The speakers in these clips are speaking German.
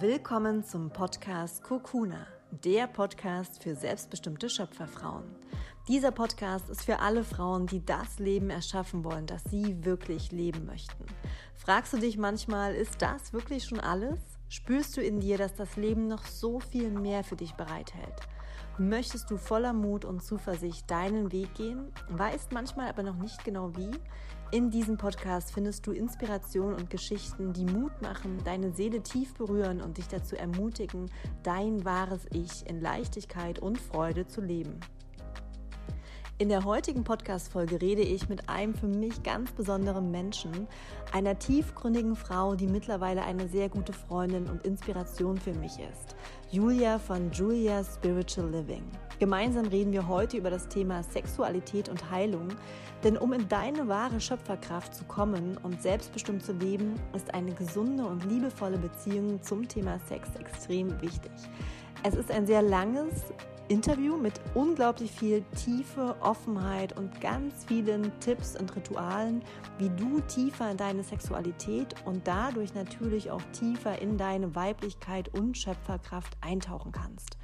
Willkommen zum Podcast Kokuna, der Podcast für selbstbestimmte Schöpferfrauen. Dieser Podcast ist für alle Frauen, die das Leben erschaffen wollen, das sie wirklich leben möchten. Fragst du dich manchmal, ist das wirklich schon alles? Spürst du in dir, dass das Leben noch so viel mehr für dich bereithält? Möchtest du voller Mut und Zuversicht deinen Weg gehen, weißt manchmal aber noch nicht genau wie? In diesem Podcast findest du Inspiration und Geschichten, die Mut machen, deine Seele tief berühren und dich dazu ermutigen, dein wahres Ich in Leichtigkeit und Freude zu leben. In der heutigen Podcast-Folge rede ich mit einem für mich ganz besonderen Menschen, einer tiefgründigen Frau, die mittlerweile eine sehr gute Freundin und Inspiration für mich ist. Julia von Julia Spiritual Living. Gemeinsam reden wir heute über das Thema Sexualität und Heilung, denn um in deine wahre Schöpferkraft zu kommen und selbstbestimmt zu leben, ist eine gesunde und liebevolle Beziehung zum Thema Sex extrem wichtig. Es ist ein sehr langes, Interview mit unglaublich viel Tiefe, Offenheit und ganz vielen Tipps und Ritualen, wie du tiefer in deine Sexualität und dadurch natürlich auch tiefer in deine Weiblichkeit und Schöpferkraft eintauchen kannst.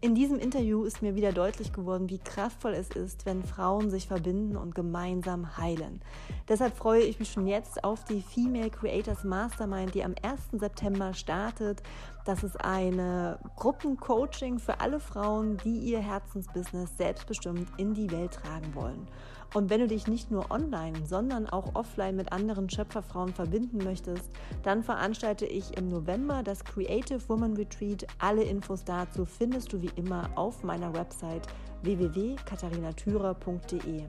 In diesem Interview ist mir wieder deutlich geworden, wie kraftvoll es ist, wenn Frauen sich verbinden und gemeinsam heilen. Deshalb freue ich mich schon jetzt auf die Female Creators Mastermind, die am 1. September startet. Das ist eine Gruppencoaching für alle Frauen, die ihr Herzensbusiness selbstbestimmt in die Welt tragen wollen. Und wenn du dich nicht nur online, sondern auch offline mit anderen Schöpferfrauen verbinden möchtest, dann veranstalte ich im November das Creative Woman Retreat. Alle Infos dazu findest du wie immer auf meiner Website www.katharinatürer.de.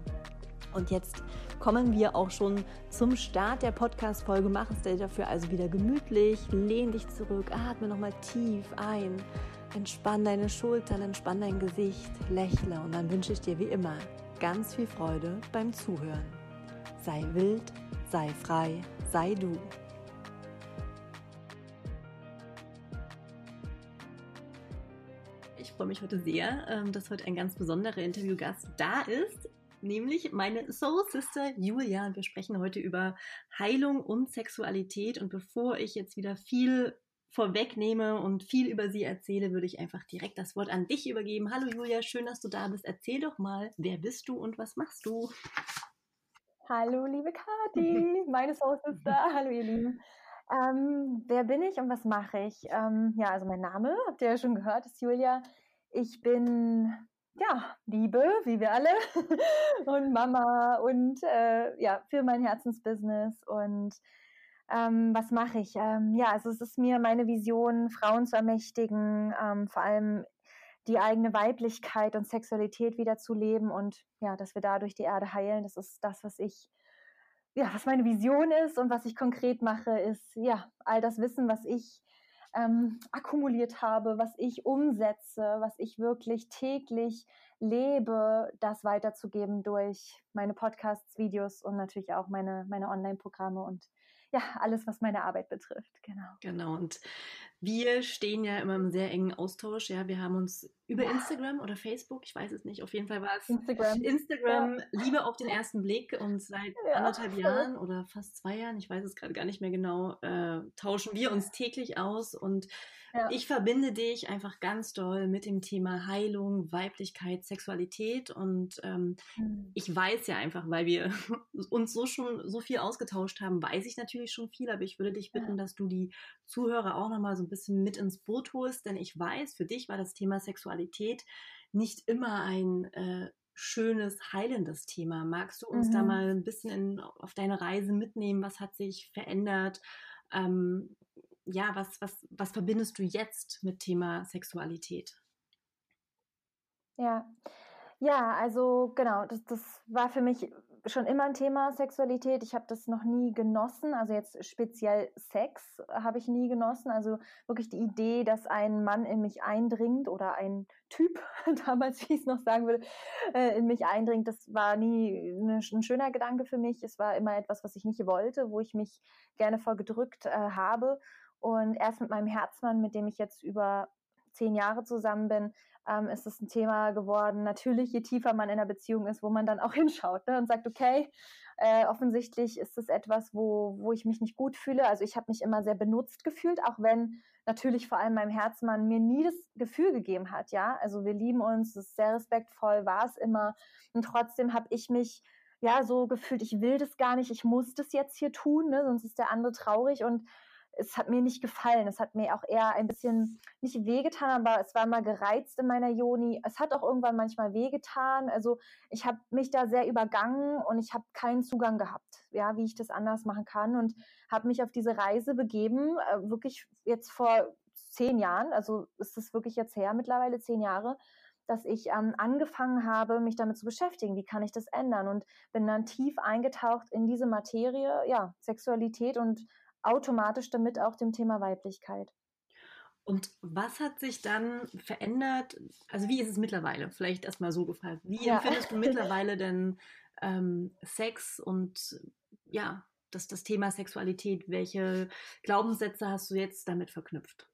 Und jetzt kommen wir auch schon zum Start der Podcast-Folge. Mach es dir dafür also wieder gemütlich, lehn dich zurück, atme nochmal tief ein, entspann deine Schultern, entspann dein Gesicht, lächle und dann wünsche ich dir wie immer ganz viel Freude beim Zuhören. Sei wild, sei frei, sei du. Ich freue mich heute sehr, ähm, dass heute ein ganz besonderer Interviewgast da ist, nämlich meine Soul Sister Julia. Wir sprechen heute über Heilung und Sexualität. Und bevor ich jetzt wieder viel vorwegnehme und viel über sie erzähle, würde ich einfach direkt das Wort an dich übergeben. Hallo Julia, schön, dass du da bist. Erzähl doch mal, wer bist du und was machst du? Hallo, liebe Kati, meine Soul Sister. Hallo, ihr Lieben. Ähm, wer bin ich und was mache ich? Ähm, ja, also mein Name, habt ihr ja schon gehört, ist Julia. Ich bin ja, Liebe, wie wir alle, und Mama und äh, ja, für mein Herzensbusiness und ähm, was mache ich? Ähm, ja, also es ist mir meine Vision, Frauen zu ermächtigen, ähm, vor allem die eigene Weiblichkeit und Sexualität wieder zu leben und ja, dass wir dadurch die Erde heilen. Das ist das, was ich, ja, was meine Vision ist und was ich konkret mache, ist ja all das Wissen, was ich ähm, akkumuliert habe, was ich umsetze, was ich wirklich täglich lebe, das weiterzugeben durch meine Podcasts, Videos und natürlich auch meine, meine Online-Programme und ja, alles, was meine Arbeit betrifft, genau. Genau, und wir stehen ja immer im sehr engen Austausch. Ja, wir haben uns über Instagram oder Facebook, ich weiß es nicht, auf jeden Fall war es Instagram, Instagram ja. Liebe auf den ersten Blick und seit ja. anderthalb Jahren oder fast zwei Jahren, ich weiß es gerade gar nicht mehr genau, äh, tauschen wir uns täglich aus und ja. ich verbinde dich einfach ganz doll mit dem Thema Heilung, Weiblichkeit, Sexualität und ähm, mhm. ich weiß ja einfach, weil wir uns so schon so viel ausgetauscht haben, weiß ich natürlich schon viel, aber ich würde dich bitten, dass du die Zuhörer auch nochmal so ein bisschen mit ins Boot holst, denn ich weiß, für dich war das Thema Sexualität nicht immer ein äh, schönes, heilendes Thema. Magst du uns mhm. da mal ein bisschen in, auf deine Reise mitnehmen? Was hat sich verändert? Ähm, ja, was, was, was verbindest du jetzt mit Thema Sexualität? Ja, ja, also genau, das, das war für mich schon immer ein Thema Sexualität. Ich habe das noch nie genossen, also jetzt speziell Sex habe ich nie genossen. Also wirklich die Idee, dass ein Mann in mich eindringt oder ein Typ, damals wie ich es noch sagen würde, äh, in mich eindringt, das war nie ein schöner Gedanke für mich. Es war immer etwas, was ich nicht wollte, wo ich mich gerne vorgedrückt äh, habe. Und erst mit meinem Herzmann, mit dem ich jetzt über zehn Jahre zusammen bin, ähm, ist es ein Thema geworden. Natürlich, je tiefer man in einer Beziehung ist, wo man dann auch hinschaut ne, und sagt, okay, Äh, offensichtlich ist es etwas, wo, wo ich mich nicht gut fühle. Also ich habe mich immer sehr benutzt gefühlt, auch wenn natürlich vor allem meinem Herzmann mir nie das Gefühl gegeben hat, ja. Also wir lieben uns, es ist sehr respektvoll, war es immer. Und trotzdem habe ich mich ja so gefühlt, ich will das gar nicht, ich muss das jetzt hier tun, ne? sonst ist der andere traurig und es hat mir nicht gefallen. Es hat mir auch eher ein bisschen nicht wehgetan, aber es war mal gereizt in meiner Joni. Es hat auch irgendwann manchmal wehgetan. Also ich habe mich da sehr übergangen und ich habe keinen Zugang gehabt, ja, wie ich das anders machen kann und habe mich auf diese Reise begeben, äh, wirklich jetzt vor zehn Jahren, also ist es wirklich jetzt her mittlerweile zehn Jahre, dass ich ähm, angefangen habe, mich damit zu beschäftigen. Wie kann ich das ändern? Und bin dann tief eingetaucht in diese Materie, ja, Sexualität und automatisch damit auch dem Thema Weiblichkeit. Und was hat sich dann verändert? Also wie ist es mittlerweile? Vielleicht erstmal so gefragt. Wie ja. empfindest du mittlerweile denn ähm, Sex und ja, das, das Thema Sexualität? Welche Glaubenssätze hast du jetzt damit verknüpft?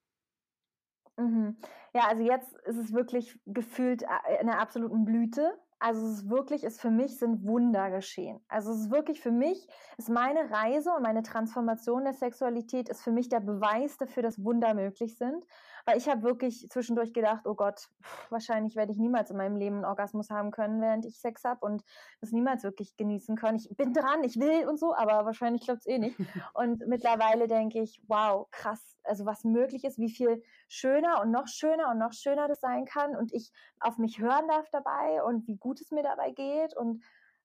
Mhm. Ja, also jetzt ist es wirklich gefühlt äh, in der absoluten Blüte. Also es ist wirklich, ist für mich sind Wunder geschehen. Also es ist wirklich für mich, ist meine Reise und meine Transformation der Sexualität ist für mich der Beweis dafür, dass Wunder möglich sind. Weil ich habe wirklich zwischendurch gedacht, oh Gott, wahrscheinlich werde ich niemals in meinem Leben einen Orgasmus haben können, während ich Sex habe und das niemals wirklich genießen können. Ich bin dran, ich will und so, aber wahrscheinlich klappt es eh nicht. Und mittlerweile denke ich, wow, krass, also was möglich ist, wie viel schöner und noch schöner und noch schöner das sein kann und ich auf mich hören darf dabei und wie gut es mir dabei geht und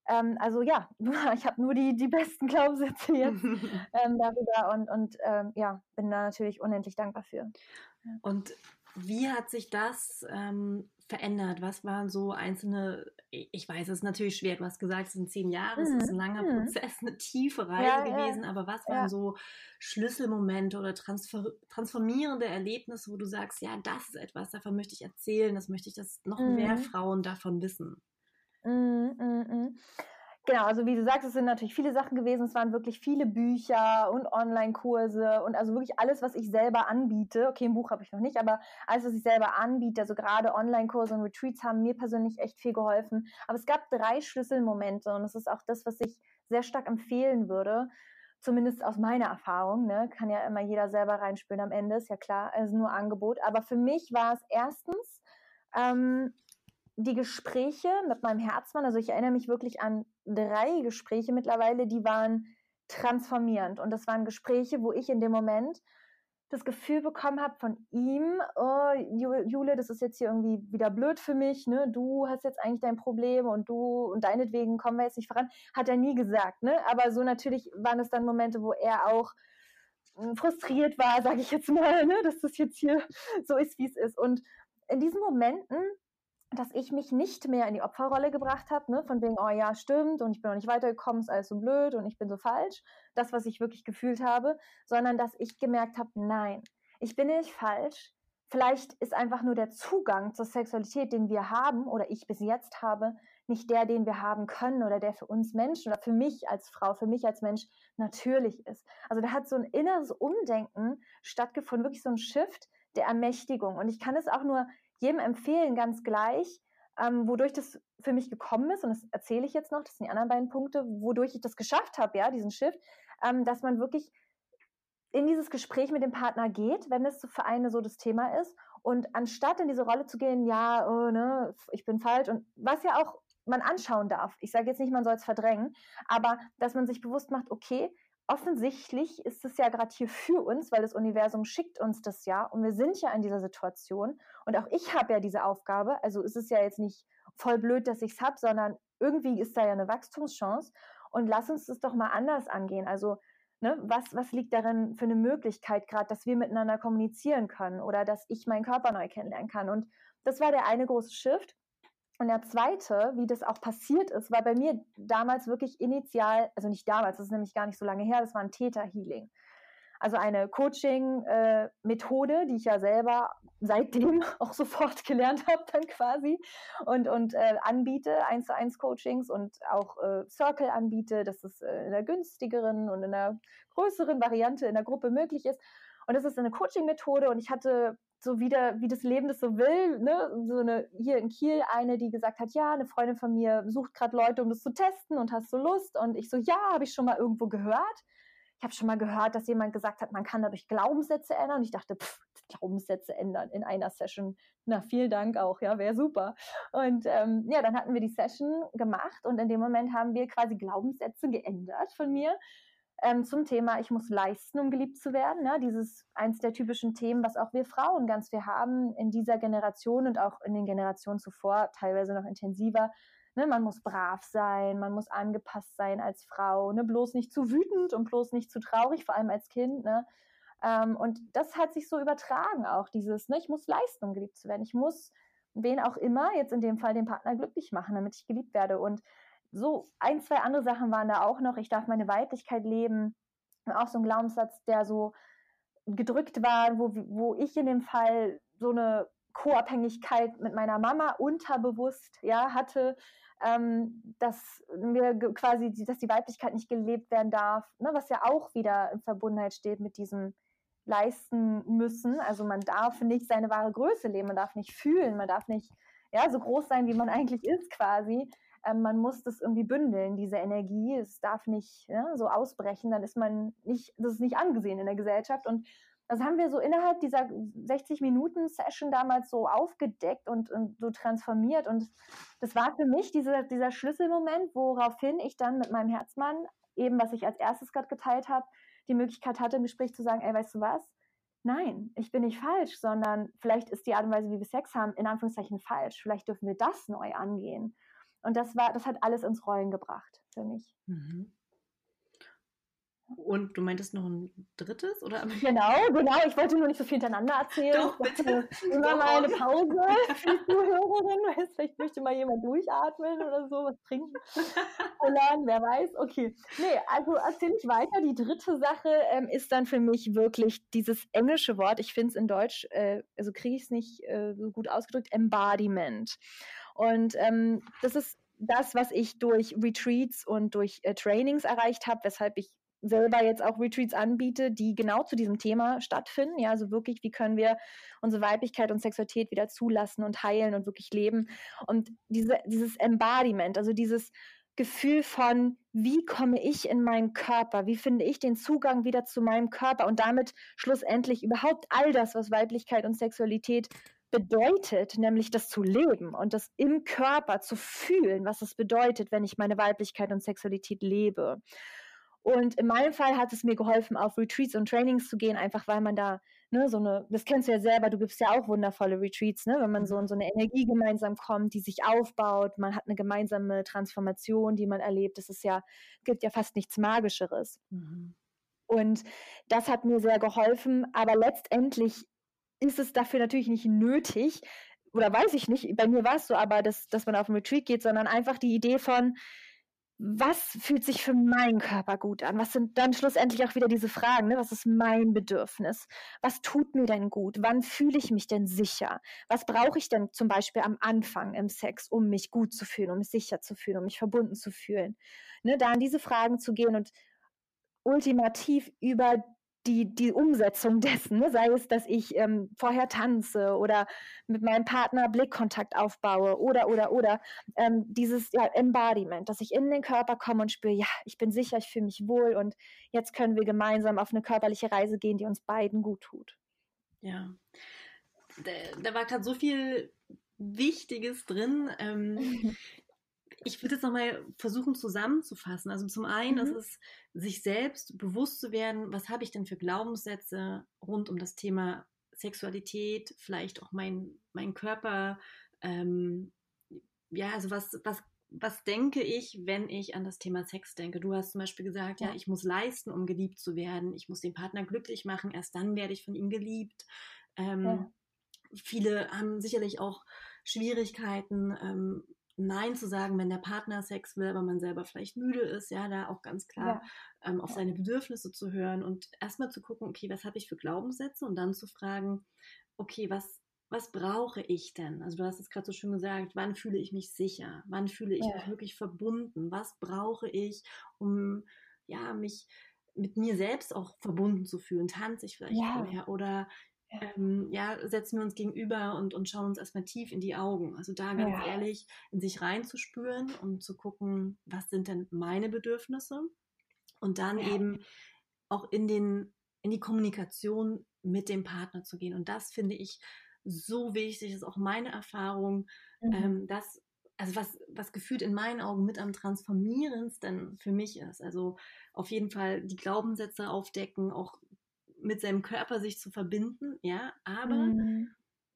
ähm, also ja, ich habe nur die, die besten Glaubenssätze jetzt ähm, darüber und, und ähm, ja, bin da natürlich unendlich dankbar für. Und wie hat sich das ähm, verändert? Was waren so einzelne, ich weiß, es ist natürlich schwer, du hast gesagt, es sind zehn Jahre, mhm. es ist ein langer mhm. Prozess, eine tiefe Reise ja, gewesen, ja. aber was waren ja. so Schlüsselmomente oder transfer transformierende Erlebnisse, wo du sagst, ja, das ist etwas, davon möchte ich erzählen, das möchte ich, dass noch mhm. mehr Frauen davon wissen? Mhm, mhm, mhm. Genau, also wie du sagst, es sind natürlich viele Sachen gewesen. Es waren wirklich viele Bücher und Online-Kurse und also wirklich alles, was ich selber anbiete. Okay, ein Buch habe ich noch nicht, aber alles, was ich selber anbiete, also gerade Online-Kurse und Retreats haben mir persönlich echt viel geholfen. Aber es gab drei Schlüsselmomente und das ist auch das, was ich sehr stark empfehlen würde. Zumindest aus meiner Erfahrung, ne? kann ja immer jeder selber reinspüren am Ende, ist ja klar, es ist nur Angebot. Aber für mich war es erstens, ähm, die Gespräche mit meinem Herzmann, also ich erinnere mich wirklich an drei Gespräche mittlerweile, die waren transformierend. Und das waren Gespräche, wo ich in dem Moment das Gefühl bekommen habe von ihm, oh, Jule, das ist jetzt hier irgendwie wieder blöd für mich, ne? Du hast jetzt eigentlich dein Problem und du und deinetwegen kommen wir jetzt nicht voran. Hat er nie gesagt, ne? Aber so natürlich waren es dann Momente, wo er auch hm, frustriert war, sage ich jetzt mal, ne? dass das jetzt hier so ist, wie es ist. Und in diesen Momenten dass ich mich nicht mehr in die Opferrolle gebracht habe, ne? von wegen, oh ja, stimmt und ich bin noch nicht weitergekommen, ist alles so blöd und ich bin so falsch, das, was ich wirklich gefühlt habe, sondern dass ich gemerkt habe, nein, ich bin nicht falsch. Vielleicht ist einfach nur der Zugang zur Sexualität, den wir haben oder ich bis jetzt habe, nicht der, den wir haben können oder der für uns Menschen oder für mich als Frau, für mich als Mensch natürlich ist. Also da hat so ein inneres Umdenken stattgefunden, wirklich so ein Shift der Ermächtigung. Und ich kann es auch nur jedem empfehlen, ganz gleich, ähm, wodurch das für mich gekommen ist, und das erzähle ich jetzt noch, das sind die anderen beiden Punkte, wodurch ich das geschafft habe, ja, diesen Shift, ähm, dass man wirklich in dieses Gespräch mit dem Partner geht, wenn es für eine so das Thema ist. Und anstatt in diese Rolle zu gehen, ja, oh, ne, ich bin falsch, und was ja auch man anschauen darf. Ich sage jetzt nicht, man soll es verdrängen, aber dass man sich bewusst macht, okay, offensichtlich ist es ja gerade hier für uns, weil das Universum schickt uns das ja und wir sind ja in dieser Situation und auch ich habe ja diese Aufgabe, also ist es ja jetzt nicht voll blöd, dass ich es habe, sondern irgendwie ist da ja eine Wachstumschance und lass uns das doch mal anders angehen. Also ne, was, was liegt darin für eine Möglichkeit gerade, dass wir miteinander kommunizieren können oder dass ich meinen Körper neu kennenlernen kann und das war der eine große Shift und der zweite, wie das auch passiert ist, war bei mir damals wirklich initial, also nicht damals, das ist nämlich gar nicht so lange her, das war ein Theta-Healing. Also eine Coaching-Methode, äh, die ich ja selber seitdem auch sofort gelernt habe, dann quasi und, und äh, anbiete, eins zu eins Coachings und auch äh, Circle anbiete, dass es äh, in der günstigeren und in der größeren Variante in der Gruppe möglich ist. Und das ist eine Coaching-Methode und ich hatte so wieder, wie das Leben das so will, ne? So eine, hier in Kiel eine, die gesagt hat, ja, eine Freundin von mir sucht gerade Leute, um das zu testen und hast du Lust? Und ich so, ja, habe ich schon mal irgendwo gehört. Ich habe schon mal gehört, dass jemand gesagt hat, man kann dadurch Glaubenssätze ändern. Und ich dachte, pff, Glaubenssätze ändern in einer Session. Na, vielen Dank auch, ja, wäre super. Und ähm, ja, dann hatten wir die Session gemacht und in dem Moment haben wir quasi Glaubenssätze geändert von mir ähm, zum Thema, ich muss leisten, um geliebt zu werden. Ne? Dieses eins der typischen Themen, was auch wir Frauen ganz viel haben in dieser Generation und auch in den Generationen zuvor, teilweise noch intensiver. Ne? Man muss brav sein, man muss angepasst sein als Frau, ne? bloß nicht zu wütend und bloß nicht zu traurig, vor allem als Kind. Ne? Ähm, und das hat sich so übertragen auch, dieses, ne? ich muss leisten, um geliebt zu werden. Ich muss wen auch immer, jetzt in dem Fall den Partner glücklich machen, damit ich geliebt werde. Und so ein, zwei andere Sachen waren da auch noch. Ich darf meine Weiblichkeit leben. Auch so ein Glaubenssatz, der so gedrückt war, wo, wo ich in dem Fall so eine Co-Abhängigkeit mit meiner Mama unterbewusst ja, hatte, ähm, dass mir quasi, dass die Weiblichkeit nicht gelebt werden darf, ne, was ja auch wieder in Verbundenheit steht mit diesem leisten müssen. Also man darf nicht seine wahre Größe leben, man darf nicht fühlen, man darf nicht ja, so groß sein, wie man eigentlich ist quasi ähm, man muss das irgendwie bündeln, diese Energie. Es darf nicht ja, so ausbrechen, dann ist man nicht, das ist nicht angesehen in der Gesellschaft. Und das haben wir so innerhalb dieser 60 Minuten Session damals so aufgedeckt und, und so transformiert. Und das war für mich dieser, dieser Schlüsselmoment, woraufhin ich dann mit meinem Herzmann, eben was ich als erstes gerade geteilt habe, die Möglichkeit hatte, im Gespräch zu sagen, ey, weißt du was? Nein, ich bin nicht falsch, sondern vielleicht ist die Art und Weise, wie wir Sex haben, in Anführungszeichen falsch. Vielleicht dürfen wir das neu angehen. Und das war, das hat alles ins Rollen gebracht für mich. Mhm. Und du meintest noch ein drittes, oder? Genau, genau. Ich wollte nur nicht so viel hintereinander erzählen. Doch, bitte. Immer mal eine Pause für die Zuhörerin. Vielleicht möchte mal jemand durchatmen oder so, was trinken. Oder wer weiß. Okay. Nee, also erzähle ich weiter. Die dritte Sache ähm, ist dann für mich wirklich dieses englische Wort. Ich finde es in Deutsch, äh, also kriege ich es nicht äh, so gut ausgedrückt, Embodiment. Und ähm, das ist das, was ich durch Retreats und durch äh, Trainings erreicht habe, weshalb ich selber jetzt auch Retreats anbiete, die genau zu diesem Thema stattfinden. Ja, also wirklich, wie können wir unsere Weiblichkeit und Sexualität wieder zulassen und heilen und wirklich leben. Und diese, dieses Embodiment, also dieses Gefühl von, wie komme ich in meinen Körper, wie finde ich den Zugang wieder zu meinem Körper und damit schlussendlich überhaupt all das, was Weiblichkeit und Sexualität bedeutet, nämlich das zu leben und das im Körper zu fühlen, was es bedeutet, wenn ich meine Weiblichkeit und Sexualität lebe. Und in meinem Fall hat es mir geholfen, auf Retreats und Trainings zu gehen, einfach weil man da, ne, so eine, das kennst du ja selber, du gibst ja auch wundervolle Retreats, ne, wenn man so in so eine Energie gemeinsam kommt, die sich aufbaut, man hat eine gemeinsame Transformation, die man erlebt. Das ist ja, gibt ja fast nichts Magischeres. Mhm. Und das hat mir sehr geholfen, aber letztendlich ist es dafür natürlich nicht nötig, oder weiß ich nicht, bei mir war es so, aber dass, dass man auf einen Retreat geht, sondern einfach die Idee von, was fühlt sich für meinen Körper gut an? Was sind dann schlussendlich auch wieder diese Fragen? Ne? Was ist mein Bedürfnis? Was tut mir denn gut? Wann fühle ich mich denn sicher? Was brauche ich denn zum Beispiel am Anfang im Sex, um mich gut zu fühlen, um mich sicher zu fühlen, um mich verbunden zu fühlen? Ne? Da an diese Fragen zu gehen und ultimativ über die, die Umsetzung dessen, ne? sei es, dass ich ähm, vorher tanze oder mit meinem Partner Blickkontakt aufbaue oder, oder, oder, ähm, dieses ja, Embodiment, dass ich in den Körper komme und spüre, ja, ich bin sicher, ich fühle mich wohl und jetzt können wir gemeinsam auf eine körperliche Reise gehen, die uns beiden gut tut. Ja, da, da war gerade so viel Wichtiges drin. Ähm, ich würde jetzt nochmal versuchen zusammenzufassen. Also zum einen mhm. ist es, sich selbst bewusst zu werden, was habe ich denn für Glaubenssätze rund um das Thema Sexualität, vielleicht auch mein, mein Körper. Ähm, ja, also was, was, was denke ich, wenn ich an das Thema Sex denke? Du hast zum Beispiel gesagt, ja, ich muss leisten, um geliebt zu werden. Ich muss den Partner glücklich machen. Erst dann werde ich von ihm geliebt. Ähm, ja. Viele haben sicherlich auch Schwierigkeiten, ähm, Nein zu sagen, wenn der Partner Sex will, aber man selber vielleicht müde ist, ja, da auch ganz klar ja. ähm, auf seine Bedürfnisse zu hören und erstmal zu gucken, okay, was habe ich für Glaubenssätze und dann zu fragen, okay, was, was brauche ich denn? Also du hast es gerade so schön gesagt, wann fühle ich mich sicher? Wann fühle ich ja. mich wirklich verbunden? Was brauche ich, um ja, mich mit mir selbst auch verbunden zu fühlen? Tanze ich vielleicht ja. vorher oder ähm, ja, setzen wir uns gegenüber und, und schauen uns erstmal tief in die Augen. Also da ganz ja. ehrlich in sich reinzuspüren und zu gucken, was sind denn meine Bedürfnisse? Und dann ja. eben auch in, den, in die Kommunikation mit dem Partner zu gehen. Und das finde ich so wichtig, das ist auch meine Erfahrung, mhm. ähm, dass, also was, was gefühlt in meinen Augen mit am transformierendsten für mich ist. Also auf jeden Fall die Glaubenssätze aufdecken, auch mit seinem Körper sich zu verbinden, ja, aber mhm.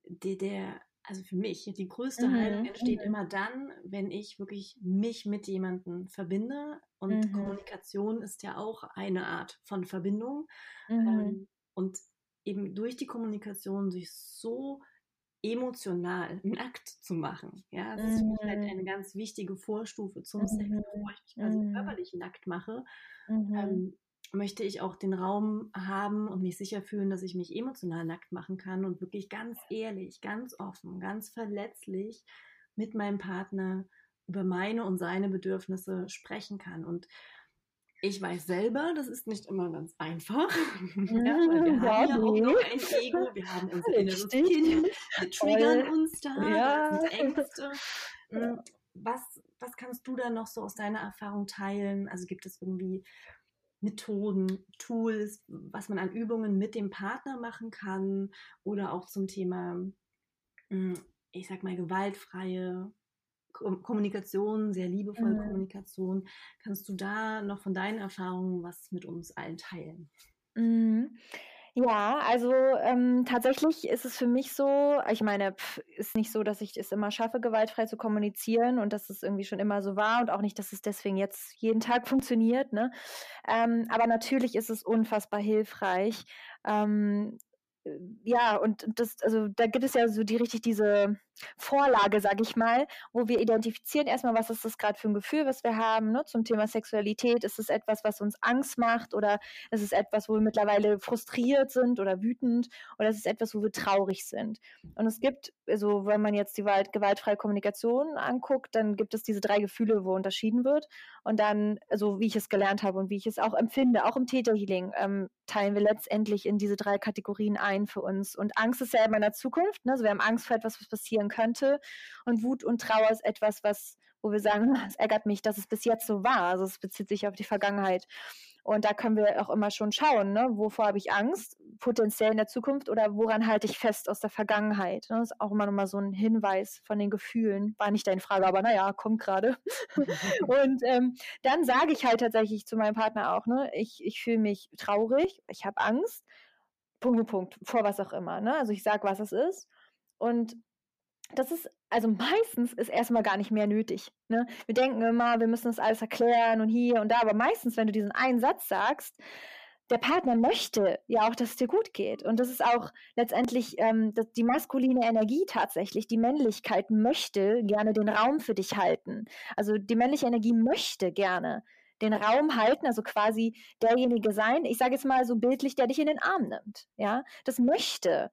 der, der, also für mich, die größte mhm. Heilung entsteht mhm. immer dann, wenn ich wirklich mich mit jemandem verbinde. Und mhm. Kommunikation ist ja auch eine Art von Verbindung. Mhm. Ähm, und eben durch die Kommunikation sich so emotional nackt zu machen. Ja, das ist für mich halt mhm. eine ganz wichtige Vorstufe zum Sex, bevor ich mich quasi körperlich nackt mache. Ähm, möchte ich auch den Raum haben und mich sicher fühlen, dass ich mich emotional nackt machen kann und wirklich ganz ehrlich, ganz offen, ganz verletzlich mit meinem Partner über meine und seine Bedürfnisse sprechen kann. Und ich weiß selber, das ist nicht immer ganz einfach. ja, weil wir ja, haben ja auch noch ein Ego, wir haben unser inneres Kind, wir triggern Voll. uns da, ja. Ängste. Hm, was, was kannst du da noch so aus deiner Erfahrung teilen? Also gibt es irgendwie Methoden, Tools, was man an Übungen mit dem Partner machen kann oder auch zum Thema, hm, ich sag mal, gewaltfreie Kommunikation, sehr liebevolle mhm. Kommunikation. Kannst du da noch von deinen Erfahrungen was mit uns allen teilen? Mhm. Ja, also ähm, tatsächlich ist es für mich so, ich meine, pff, ist nicht so, dass ich es immer schaffe, gewaltfrei zu kommunizieren und dass es irgendwie schon immer so war und auch nicht, dass es deswegen jetzt jeden Tag funktioniert. Ne? Ähm, aber natürlich ist es unfassbar hilfreich, ähm, ja, und das, also da gibt es ja so die richtig diese Vorlage, sag ich mal, wo wir identifizieren erstmal, was ist das gerade für ein Gefühl, was wir haben, ne, zum Thema Sexualität. Ist es etwas, was uns Angst macht oder ist es etwas, wo wir mittlerweile frustriert sind oder wütend oder ist es etwas, wo wir traurig sind? Und es gibt, also wenn man jetzt die gewaltfreie Kommunikation anguckt, dann gibt es diese drei Gefühle, wo unterschieden wird. Und dann, also wie ich es gelernt habe und wie ich es auch empfinde, auch im Täterhealing, ähm, teilen wir letztendlich in diese drei Kategorien ein für uns. Und Angst ist ja immer in der Zukunft. Ne? Also wir haben Angst vor etwas, was passieren könnte. Und Wut und Trauer ist etwas, was, wo wir sagen, es ärgert mich, dass es bis jetzt so war. Also es bezieht sich auf die Vergangenheit. Und da können wir auch immer schon schauen, ne? wovor habe ich Angst, potenziell in der Zukunft oder woran halte ich fest aus der Vergangenheit. Ne? Das ist auch immer nochmal so ein Hinweis von den Gefühlen. War nicht deine Frage, aber naja, kommt gerade. und ähm, dann sage ich halt tatsächlich zu meinem Partner auch, ne, ich, ich fühle mich traurig, ich habe Angst, Punkt, Punkt, Punkt, vor was auch immer. Ne? Also ich sage, was es ist. Und das ist, also meistens ist erstmal gar nicht mehr nötig. Ne? Wir denken immer, wir müssen das alles erklären und hier und da, aber meistens, wenn du diesen einen Satz sagst, der Partner möchte ja auch, dass es dir gut geht. Und das ist auch letztendlich ähm, die maskuline Energie tatsächlich. Die Männlichkeit möchte gerne den Raum für dich halten. Also die männliche Energie möchte gerne den Raum halten, also quasi derjenige sein, ich sage jetzt mal so bildlich, der dich in den Arm nimmt. Ja, das möchte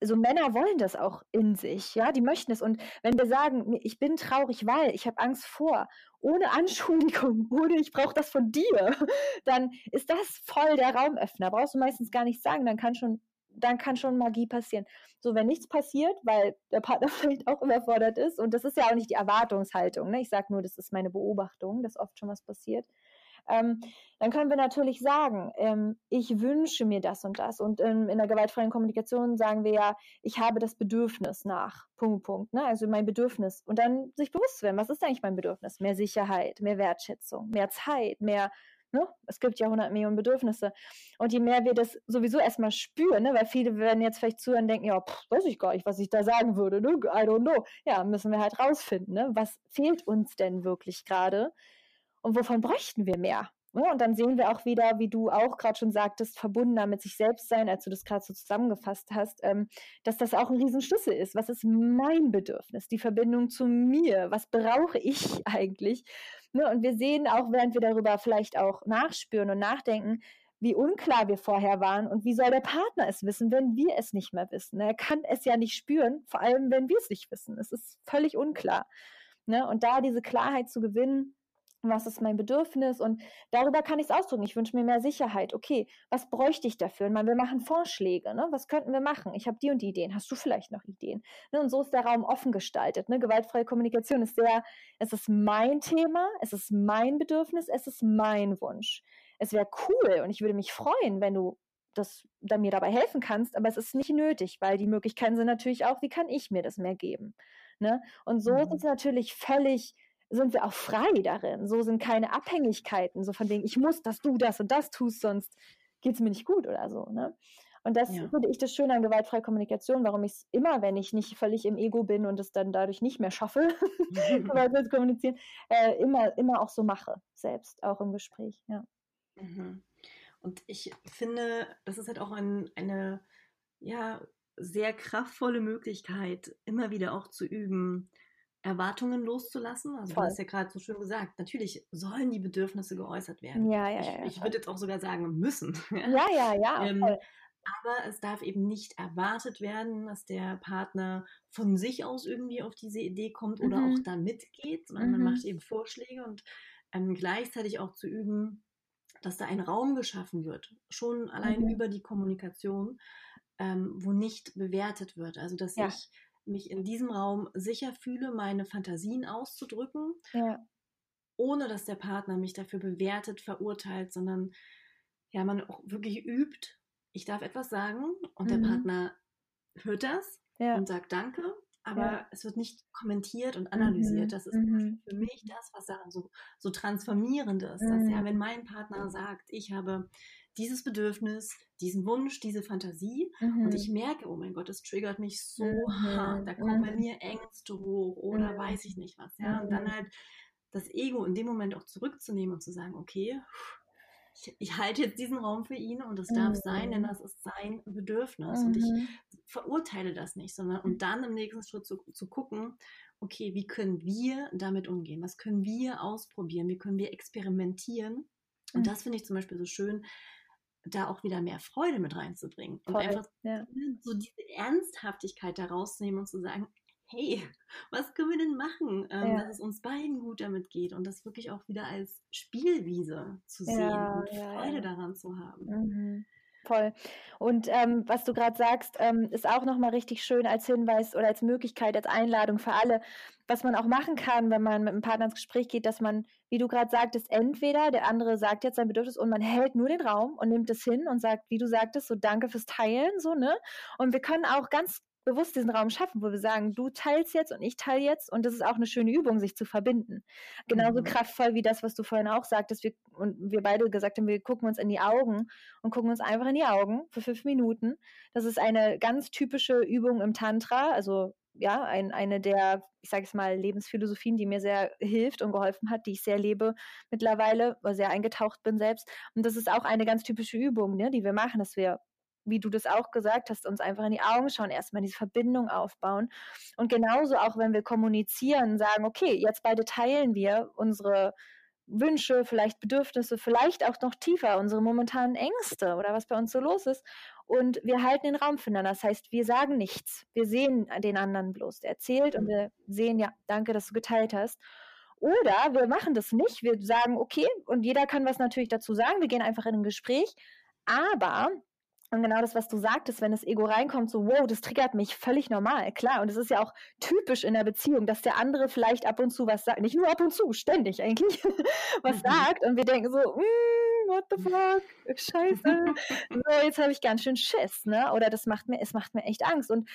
so Männer wollen das auch in sich, ja, die möchten es. Und wenn wir sagen, ich bin traurig, weil ich habe Angst vor, ohne Anschuldigung, ohne ich brauche das von dir, dann ist das voll der Raumöffner. Brauchst du meistens gar nicht sagen, dann kann schon, dann kann schon Magie passieren. So, wenn nichts passiert, weil der Partner vielleicht auch überfordert ist, und das ist ja auch nicht die Erwartungshaltung, ne? ich sage nur, das ist meine Beobachtung, dass oft schon was passiert, ähm, dann können wir natürlich sagen, ähm, ich wünsche mir das und das. Und ähm, in der gewaltfreien Kommunikation sagen wir ja, ich habe das Bedürfnis nach, Punkt, Punkt, ne? also mein Bedürfnis. Und dann sich bewusst werden, was ist eigentlich mein Bedürfnis? Mehr Sicherheit, mehr Wertschätzung, mehr Zeit, mehr Ne? Es gibt ja 100 Millionen Bedürfnisse. Und je mehr wir das sowieso erstmal spüren, ne? weil viele werden jetzt vielleicht zuhören und denken, ja, pff, weiß ich gar nicht, was ich da sagen würde. Ne? I don't know. Ja, müssen wir halt rausfinden. Ne? Was fehlt uns denn wirklich gerade? Und wovon bräuchten wir mehr? Und dann sehen wir auch wieder, wie du auch gerade schon sagtest, verbundener mit sich selbst sein, als du das gerade so zusammengefasst hast, ähm, dass das auch ein Riesenschlüssel ist. Was ist mein Bedürfnis? Die Verbindung zu mir? Was brauche ich eigentlich? Ne, und wir sehen auch, während wir darüber vielleicht auch nachspüren und nachdenken, wie unklar wir vorher waren und wie soll der Partner es wissen, wenn wir es nicht mehr wissen. Er kann es ja nicht spüren, vor allem wenn wir es nicht wissen. Es ist völlig unklar. Ne? Und da diese Klarheit zu gewinnen, was ist mein Bedürfnis und darüber kann ich es ausdrücken. Ich wünsche mir mehr Sicherheit. Okay, was bräuchte ich dafür? Und wir machen Vorschläge. Ne? Was könnten wir machen? Ich habe die und die Ideen. Hast du vielleicht noch Ideen? Ne? Und so ist der Raum offen gestaltet. Ne? Gewaltfreie Kommunikation ist sehr, es ist mein Thema, es ist mein Bedürfnis, es ist mein Wunsch. Es wäre cool und ich würde mich freuen, wenn du das da mir dabei helfen kannst, aber es ist nicht nötig, weil die Möglichkeiten sind natürlich auch, wie kann ich mir das mehr geben? Ne? Und so mhm. ist es natürlich völlig sind wir auch frei darin. So sind keine Abhängigkeiten, so von wegen, ich muss, dass du das und das tust, sonst geht es mir nicht gut oder so. Ne? Und das ja. finde ich das Schöne an gewaltfreier Kommunikation, warum ich es immer, wenn ich nicht völlig im Ego bin und es dann dadurch nicht mehr schaffe, gewaltfrei zu kommunizieren, äh, immer, immer auch so mache, selbst, auch im Gespräch. Ja. Mhm. Und ich finde, das ist halt auch ein, eine ja, sehr kraftvolle Möglichkeit, immer wieder auch zu üben, Erwartungen loszulassen. Also Voll. du hast ja gerade so schön gesagt, natürlich sollen die Bedürfnisse geäußert werden. Ja, ja, ich, ja. Ich würde jetzt auch sogar sagen, müssen. Ja, ja, ja. ähm, aber es darf eben nicht erwartet werden, dass der Partner von sich aus irgendwie auf diese Idee kommt oder mhm. auch da mitgeht, sondern mhm. man macht eben Vorschläge und ähm, gleichzeitig auch zu üben, dass da ein Raum geschaffen wird, schon allein mhm. über die Kommunikation, ähm, wo nicht bewertet wird. Also dass ja. ich mich in diesem Raum sicher fühle, meine Fantasien auszudrücken, ja. ohne dass der Partner mich dafür bewertet, verurteilt, sondern ja, man auch wirklich übt, ich darf etwas sagen und mhm. der Partner hört das ja. und sagt Danke, aber ja. es wird nicht kommentiert und analysiert. Mhm. Das ist mhm. für mich das, was daran so, so transformierend ist. Dass, ja, mhm. wenn mein Partner sagt, ich habe dieses Bedürfnis, diesen Wunsch, diese Fantasie. Mhm. Und ich merke, oh mein Gott, das triggert mich so mhm. hart. Da kommen bei mhm. mir Ängste hoch oder mhm. weiß ich nicht was. Ja? Und dann mhm. halt das Ego in dem Moment auch zurückzunehmen und zu sagen, okay, ich, ich halte jetzt diesen Raum für ihn und es darf sein, denn das ist sein Bedürfnis. Und ich verurteile das nicht, sondern und dann im nächsten Schritt zu, zu gucken, okay, wie können wir damit umgehen? Was können wir ausprobieren? Wie können wir experimentieren? Und das finde ich zum Beispiel so schön, da auch wieder mehr Freude mit reinzubringen und Voll, einfach ja. so diese Ernsthaftigkeit da rauszunehmen und zu sagen, hey, was können wir denn machen, ähm, ja. dass es uns beiden gut damit geht und das wirklich auch wieder als Spielwiese zu sehen ja, und Freude daran zu haben. Mhm. Voll. Und ähm, was du gerade sagst, ähm, ist auch nochmal richtig schön als Hinweis oder als Möglichkeit, als Einladung für alle, was man auch machen kann, wenn man mit einem Partner ins Gespräch geht, dass man, wie du gerade sagtest, entweder der andere sagt jetzt sein Bedürfnis und man hält nur den Raum und nimmt es hin und sagt, wie du sagtest, so danke fürs Teilen, so, ne? Und wir können auch ganz bewusst diesen Raum schaffen, wo wir sagen, du teilst jetzt und ich teile jetzt und das ist auch eine schöne Übung, sich zu verbinden. Genauso mhm. kraftvoll wie das, was du vorhin auch sagtest, wir, und wir beide gesagt haben, wir gucken uns in die Augen und gucken uns einfach in die Augen für fünf Minuten. Das ist eine ganz typische Übung im Tantra, also ja, ein, eine der, ich sage es mal, Lebensphilosophien, die mir sehr hilft und geholfen hat, die ich sehr lebe mittlerweile, sehr eingetaucht bin selbst. Und das ist auch eine ganz typische Übung, ne, die wir machen, dass wir wie du das auch gesagt hast, uns einfach in die Augen schauen, erstmal diese Verbindung aufbauen. Und genauso auch, wenn wir kommunizieren, sagen, okay, jetzt beide teilen wir unsere Wünsche, vielleicht Bedürfnisse, vielleicht auch noch tiefer unsere momentanen Ängste oder was bei uns so los ist. Und wir halten den Raum füreinander. Das heißt, wir sagen nichts. Wir sehen den anderen bloß. Der erzählt und wir sehen, ja, danke, dass du geteilt hast. Oder wir machen das nicht. Wir sagen, okay, und jeder kann was natürlich dazu sagen. Wir gehen einfach in ein Gespräch. Aber und genau das, was du sagtest, wenn das Ego reinkommt, so, wow, das triggert mich völlig normal, klar. Und es ist ja auch typisch in der Beziehung, dass der andere vielleicht ab und zu was sagt, nicht nur ab und zu, ständig eigentlich, was mhm. sagt. Und wir denken so, mm, what the fuck, scheiße. so, jetzt habe ich ganz schön Schiss, ne? Oder das macht mir, es macht mir echt Angst. Und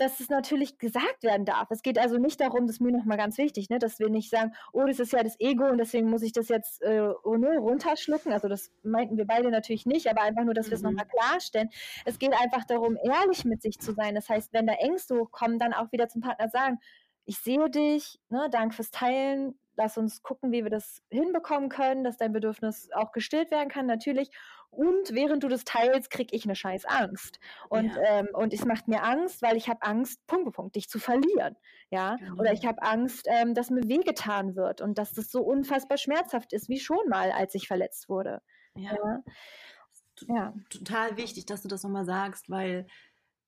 dass es natürlich gesagt werden darf. Es geht also nicht darum, das ist mir nochmal ganz wichtig, ne, dass wir nicht sagen, oh, das ist ja das Ego und deswegen muss ich das jetzt äh, oh, ne, runterschlucken. Also das meinten wir beide natürlich nicht, aber einfach nur, dass mhm. wir es nochmal klarstellen. Es geht einfach darum, ehrlich mit sich zu sein. Das heißt, wenn da Ängste hochkommen, dann auch wieder zum Partner sagen, ich sehe dich, ne, danke fürs Teilen, lass uns gucken, wie wir das hinbekommen können, dass dein Bedürfnis auch gestillt werden kann, natürlich. Und während du das teilst, kriege ich eine scheiß Angst. Und, ja. ähm, und es macht mir Angst, weil ich habe Angst, Punkt, Punkt, dich zu verlieren. Ja. Genau. Oder ich habe Angst, ähm, dass mir wehgetan wird und dass das so unfassbar schmerzhaft ist, wie schon mal, als ich verletzt wurde. Ja. ja. ja. Total wichtig, dass du das nochmal sagst, weil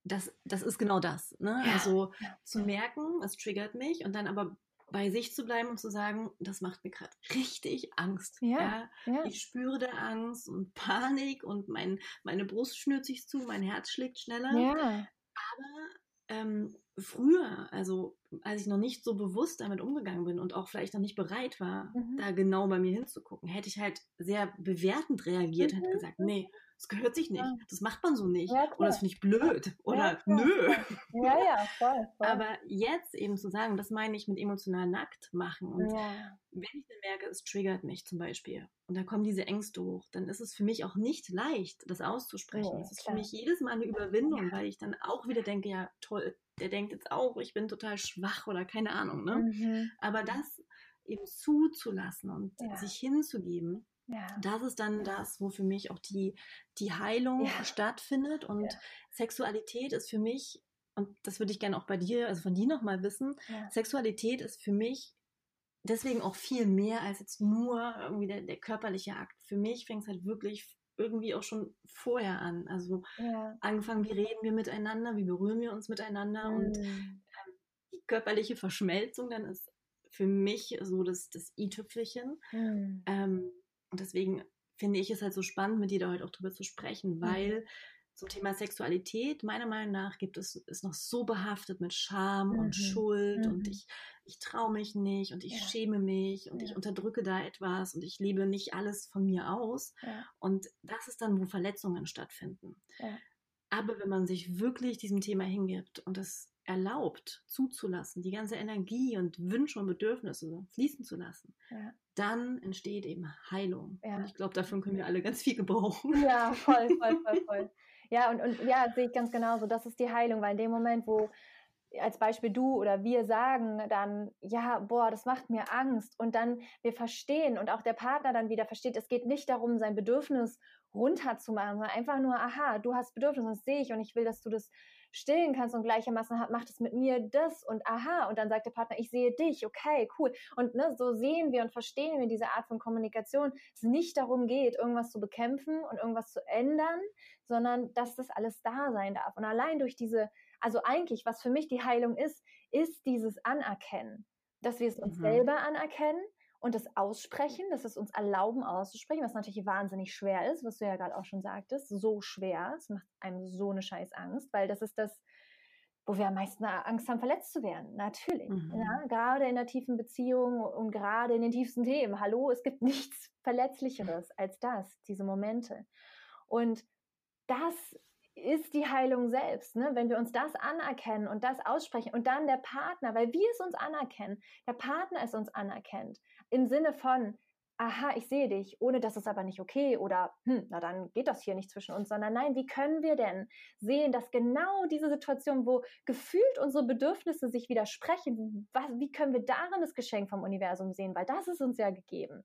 das, das ist genau das. Ne? Ja. Also zu merken, es triggert mich und dann aber bei sich zu bleiben und zu sagen, das macht mir gerade richtig Angst. Ja, ja, ja, Ich spüre da Angst und Panik und mein, meine Brust schnürt sich zu, mein Herz schlägt schneller. Ja. Aber ähm, früher, also als ich noch nicht so bewusst damit umgegangen bin und auch vielleicht noch nicht bereit war, mhm. da genau bei mir hinzugucken, hätte ich halt sehr bewertend reagiert, mhm. hätte gesagt, nee, das gehört sich nicht, das macht man so nicht. Ja, oder das finde ich blöd. Oder ja, nö. Ja, ja, voll, voll, Aber jetzt eben zu sagen, das meine ich mit emotional nackt machen. Und wenn ich dann merke, es triggert mich zum Beispiel und da kommen diese Ängste hoch, dann ist es für mich auch nicht leicht, das auszusprechen. Es ist für mich jedes Mal eine Überwindung, weil ich dann auch wieder denke, ja toll, der denkt jetzt auch, ich bin total schwach oder keine Ahnung. Ne? Mhm. Aber das eben zuzulassen und sich hinzugeben, ja. Das ist dann das, wo für mich auch die, die Heilung ja. stattfindet. Und ja. Sexualität ist für mich, und das würde ich gerne auch bei dir, also von dir nochmal wissen, Sexualität ist für mich deswegen auch viel mehr als jetzt nur irgendwie der, der körperliche Akt. Für mich fängt es halt wirklich irgendwie auch schon vorher an. Also angefangen, wie reden wir miteinander, wie berühren wir uns miteinander mhm. und ähm, die körperliche Verschmelzung dann ist für mich so das, das i-Tüpfelchen. Mhm. Ähm, und deswegen finde ich es halt so spannend, mit dir da heute auch drüber zu sprechen, mhm. weil mhm. zum Thema Sexualität, meiner Meinung nach, gibt es, ist noch so behaftet mit Scham mhm. und Schuld mhm. und ich, ich traue mich nicht und ich ja. schäme mich und ja. ich unterdrücke da etwas und ich lebe nicht alles von mir aus. Ja. Und das ist dann, wo Verletzungen stattfinden. Aber wenn man sich wirklich diesem Thema hingibt und das erlaubt, zuzulassen, die ganze Energie und Wünsche und Bedürfnisse fließen zu lassen, ja. dann entsteht eben Heilung. Ja. Und ich glaube, davon können wir alle ganz viel gebrauchen. Ja, voll, voll, voll, voll. Ja, und, und ja, sehe ich ganz genauso. Das ist die Heilung, weil in dem Moment, wo als Beispiel du oder wir sagen dann, ja, boah, das macht mir Angst und dann wir verstehen und auch der Partner dann wieder versteht, es geht nicht darum, sein Bedürfnis runterzumachen, sondern einfach nur, aha, du hast Bedürfnis, das sehe ich und ich will, dass du das stillen kannst und gleichermaßen macht es mit mir das und aha. Und dann sagt der Partner, ich sehe dich, okay, cool. Und ne, so sehen wir und verstehen wir diese Art von Kommunikation, es nicht darum geht, irgendwas zu bekämpfen und irgendwas zu ändern, sondern dass das alles da sein darf. Und allein durch diese, also eigentlich, was für mich die Heilung ist, ist dieses Anerkennen, dass wir es uns mhm. selber anerkennen und das Aussprechen, dass es uns erlauben auszusprechen, was natürlich wahnsinnig schwer ist, was du ja gerade auch schon sagtest, so schwer, es macht einem so eine scheiß Angst, weil das ist das, wo wir am meisten Angst haben, verletzt zu werden, natürlich. Mhm. Ja, gerade in der tiefen Beziehung und gerade in den tiefsten Themen. Hallo, es gibt nichts Verletzlicheres als das, diese Momente. Und das ist die Heilung selbst, ne? wenn wir uns das anerkennen und das aussprechen und dann der Partner, weil wir es uns anerkennen, der Partner es uns anerkennt, im Sinne von, aha, ich sehe dich, ohne dass es aber nicht okay oder, hm, na dann geht das hier nicht zwischen uns, sondern nein, wie können wir denn sehen, dass genau diese Situation, wo gefühlt unsere Bedürfnisse sich widersprechen, was, wie können wir darin das Geschenk vom Universum sehen, weil das ist uns ja gegeben.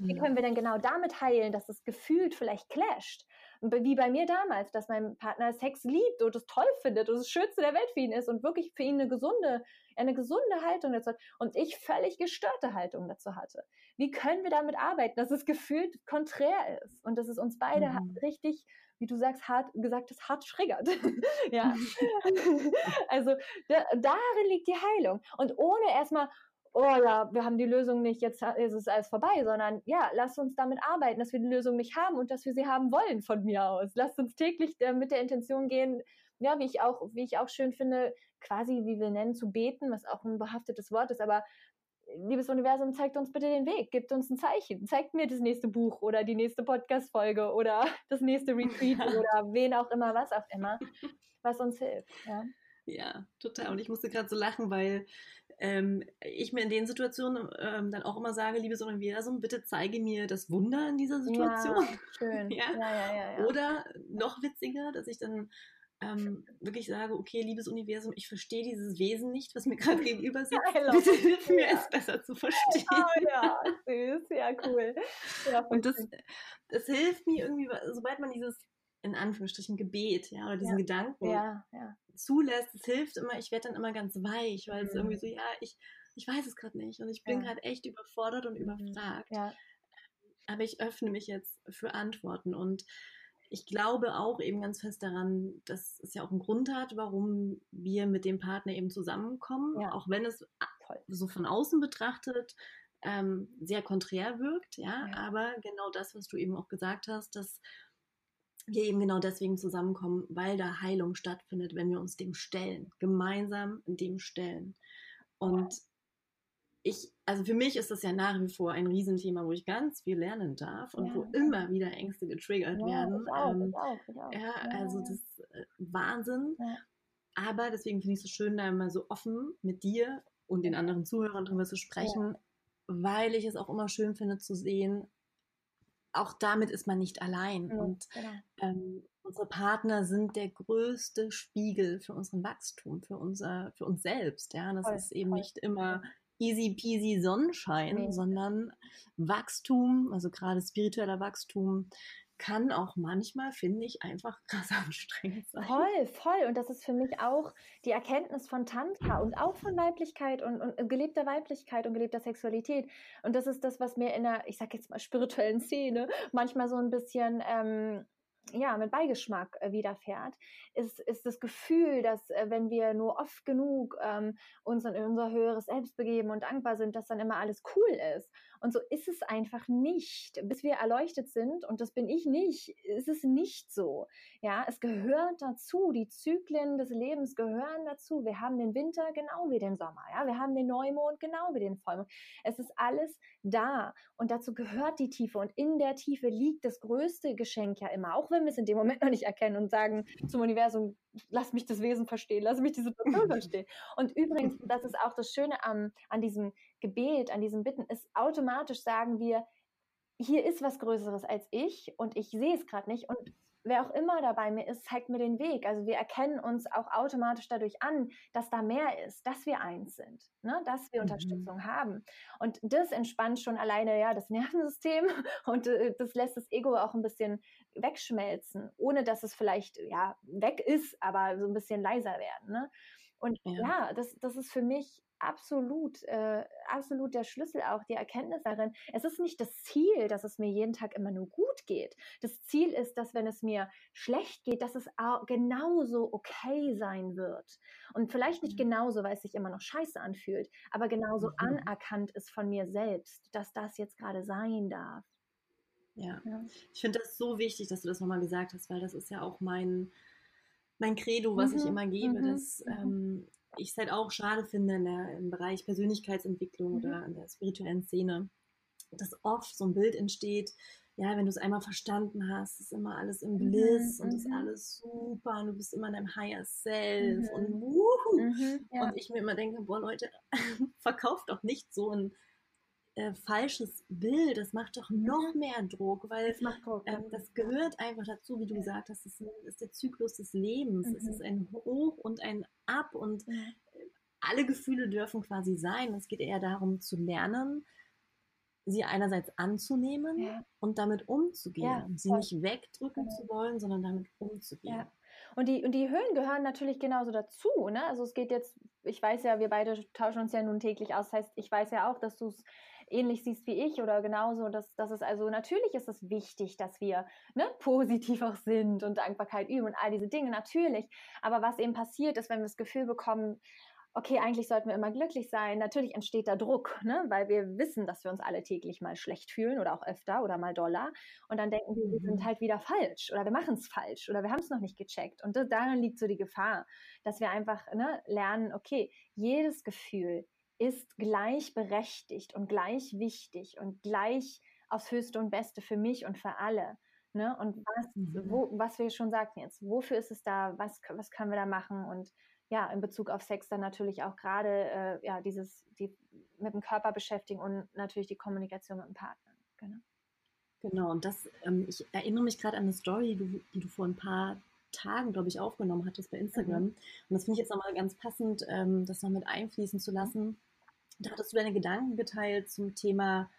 Wie können wir denn genau damit heilen, dass es gefühlt vielleicht clasht? Wie bei mir damals, dass mein Partner Sex liebt und es toll findet und das Schönste der Welt für ihn ist und wirklich für ihn eine gesunde, eine gesunde Haltung dazu hat und ich völlig gestörte Haltung dazu hatte. Wie können wir damit arbeiten, dass es gefühlt konträr ist und dass es uns beide mhm. richtig wie du sagst, hart gesagt hast, hart triggert. ja. also da, darin liegt die Heilung. Und ohne erstmal, oh ja, wir haben die Lösung nicht, jetzt ist es alles vorbei, sondern ja, lasst uns damit arbeiten, dass wir die Lösung nicht haben und dass wir sie haben wollen von mir aus. Lasst uns täglich äh, mit der Intention gehen, ja, wie ich auch, wie ich auch schön finde, quasi, wie wir nennen, zu beten, was auch ein behaftetes Wort ist, aber liebes Universum, zeigt uns bitte den Weg, gibt uns ein Zeichen, zeigt mir das nächste Buch oder die nächste Podcast-Folge oder das nächste Retreat oder wen auch immer, was auch immer, was uns hilft. Ja, ja total. Und ich musste gerade so lachen, weil ähm, ich mir in den Situationen ähm, dann auch immer sage, liebes Universum, bitte zeige mir das Wunder in dieser Situation. Ja, schön. ja? Ja, Oder noch witziger, dass ich dann ähm, wirklich sage, okay, liebes Universum, ich verstehe dieses Wesen nicht, was mir gerade gegenüber sitzt. Bitte hilf mir, es besser zu verstehen. Oh ja, süß, ja, cool. Und das, das hilft mir irgendwie, sobald man dieses in Anführungsstrichen Gebet, ja, oder diesen ja. Gedanken ja, ja. zulässt, es hilft immer, ich werde dann immer ganz weich, weil mhm. es irgendwie so, ja, ich, ich weiß es gerade nicht und ich bin gerade echt überfordert und mhm. überfragt. Aber ich öffne mich jetzt für Antworten und ich glaube auch eben ganz fest daran, dass es ja auch einen Grund hat, warum wir mit dem Partner eben zusammenkommen, auch wenn es Voll. so von außen betrachtet ähm, sehr konträr wirkt, ja, aber genau das, was du eben auch gesagt hast, dass wir eben genau deswegen zusammenkommen, weil da Heilung stattfindet, wenn wir uns dem stellen, gemeinsam dem stellen. Und ich, also für mich ist das ja nach wie vor ein Riesenthema, wo ich ganz viel lernen darf und ja. wo immer wieder Ängste getriggert ja, werden. Ich auch, ähm, ich auch, ich auch. Ja, also das ist äh, Wahnsinn. Aber deswegen finde ich es so schön, da immer so offen mit dir und den anderen Zuhörern drüber zu sprechen, weil ich es auch immer schön finde zu sehen, auch damit ist man nicht allein. Mhm, und genau. ähm, unsere Partner sind der größte Spiegel für unseren Wachstum, für unser, für uns selbst. Ja, das voll, ist eben voll. nicht immer easy peasy Sonnenschein, nee. sondern Wachstum, also gerade spiritueller Wachstum, kann auch manchmal, finde ich, einfach krass anstrengend sein. Voll, voll. Und das ist für mich auch die Erkenntnis von Tantra und auch von Weiblichkeit und, und gelebter Weiblichkeit und gelebter Sexualität. Und das ist das, was mir in der, ich sag jetzt mal, spirituellen Szene manchmal so ein bisschen ähm, ja, mit Beigeschmack äh, widerfährt, ist, ist das Gefühl, dass äh, wenn wir nur oft genug ähm, uns in unser höheres Selbst begeben und dankbar sind, dass dann immer alles cool ist. Und so ist es einfach nicht. Bis wir erleuchtet sind, und das bin ich nicht, ist es nicht so. Ja, es gehört dazu. Die Zyklen des Lebens gehören dazu. Wir haben den Winter genau wie den Sommer. Ja, wir haben den Neumond genau wie den Vollmond. Es ist alles da. Und dazu gehört die Tiefe. Und in der Tiefe liegt das größte Geschenk ja immer. Auch wenn wir es in dem Moment noch nicht erkennen und sagen zum Universum, lass mich das Wesen verstehen, lass mich die Situation verstehen. Und übrigens, das ist auch das Schöne am, an diesem Gebet, an diesem Bitten, ist automatisch sagen wir, hier ist was Größeres als ich und ich sehe es gerade nicht. Und wer auch immer da bei mir ist, zeigt mir den Weg. Also wir erkennen uns auch automatisch dadurch an, dass da mehr ist, dass wir eins sind, ne? dass wir mhm. Unterstützung haben. Und das entspannt schon alleine ja das Nervensystem und äh, das lässt das Ego auch ein bisschen wegschmelzen, ohne dass es vielleicht ja weg ist, aber so ein bisschen leiser werden. Ne? Und ja, ja das, das ist für mich absolut, äh, absolut der Schlüssel auch, die Erkenntnis darin. Es ist nicht das Ziel, dass es mir jeden Tag immer nur gut geht. Das Ziel ist, dass wenn es mir schlecht geht, dass es auch genauso okay sein wird. Und vielleicht nicht mhm. genauso, weil es sich immer noch scheiße anfühlt, aber genauso mhm. anerkannt ist von mir selbst, dass das jetzt gerade sein darf. Ja, ja. ich finde das so wichtig, dass du das nochmal gesagt hast, weil das ist ja auch mein, mein Credo, was mhm. ich immer gebe, mhm. dass mhm. ähm, ich es halt auch schade finde in der, im Bereich Persönlichkeitsentwicklung mhm. oder in der spirituellen Szene, dass oft so ein Bild entsteht, ja, wenn du es einmal verstanden hast, ist immer alles im mhm, Bliss mhm, und ist mhm. alles super und du bist immer in deinem Higher Self mhm. und wuhu. Mhm, ja. Und ich mir immer denke, boah Leute, verkauft doch nicht so ein äh, falsches Bild, das macht doch noch mehr Druck, weil das, Druck, ähm, das gehört einfach dazu, wie du gesagt hast, das ist der Zyklus des Lebens. Mhm. Es ist ein Hoch und ein Ab und mhm. alle Gefühle dürfen quasi sein. Es geht eher darum zu lernen, sie einerseits anzunehmen ja. und damit umzugehen. Ja, sie nicht wegdrücken genau. zu wollen, sondern damit umzugehen. Ja. Und die, und die Höhen gehören natürlich genauso dazu. Ne? Also es geht jetzt, ich weiß ja, wir beide tauschen uns ja nun täglich aus. Das heißt, ich weiß ja auch, dass du es ähnlich siehst wie ich oder genauso, dass, dass es also natürlich ist es wichtig, dass wir ne, positiv auch sind und Dankbarkeit üben und all diese Dinge, natürlich. Aber was eben passiert ist, wenn wir das Gefühl bekommen, okay, eigentlich sollten wir immer glücklich sein. Natürlich entsteht da Druck, ne? weil wir wissen, dass wir uns alle täglich mal schlecht fühlen oder auch öfter oder mal doller. Und dann denken wir, wir sind mhm. halt wieder falsch oder wir machen es falsch oder wir haben es noch nicht gecheckt. Und das, darin liegt so die Gefahr, dass wir einfach ne, lernen, okay, jedes Gefühl, ist gleichberechtigt und gleich wichtig und gleich aufs Höchste und Beste für mich und für alle. Ne? Und was, mhm. wo, was wir schon sagten jetzt, wofür ist es da, was, was können wir da machen und ja, in Bezug auf Sex dann natürlich auch gerade äh, ja, dieses, die mit dem Körper beschäftigen und natürlich die Kommunikation mit dem Partner. Genau. Genau, und das, ähm, ich erinnere mich gerade an eine Story, die, die du vor ein paar Tagen, glaube ich, aufgenommen hattest bei Instagram. Mhm. Und das finde ich jetzt nochmal ganz passend, ähm, das noch mit einfließen zu lassen. Da hattest du deine Gedanken geteilt zum Thema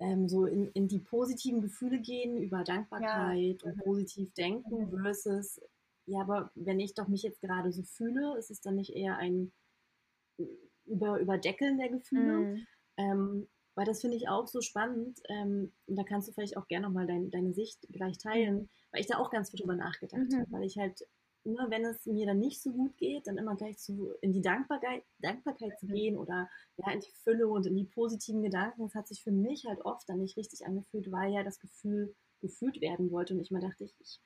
ähm, so in, in die positiven Gefühle gehen, über Dankbarkeit ja. und positiv denken mhm. versus, ja, aber wenn ich doch mich jetzt gerade so fühle, ist es dann nicht eher ein über, Überdeckeln der Gefühle? Mhm. Ähm, weil das finde ich auch so spannend. Ähm, und da kannst du vielleicht auch gerne nochmal dein, deine Sicht gleich teilen, mhm. weil ich da auch ganz viel drüber nachgedacht mhm. habe, weil ich halt ne, wenn es mir dann nicht so gut geht, dann immer gleich zu, in die Dankbarkeit, Dankbarkeit zu mhm. gehen oder ja, in die Fülle und in die positiven Gedanken. Das hat sich für mich halt oft dann nicht richtig angefühlt, weil ja das Gefühl gefühlt werden wollte und ich mir dachte, ich, ich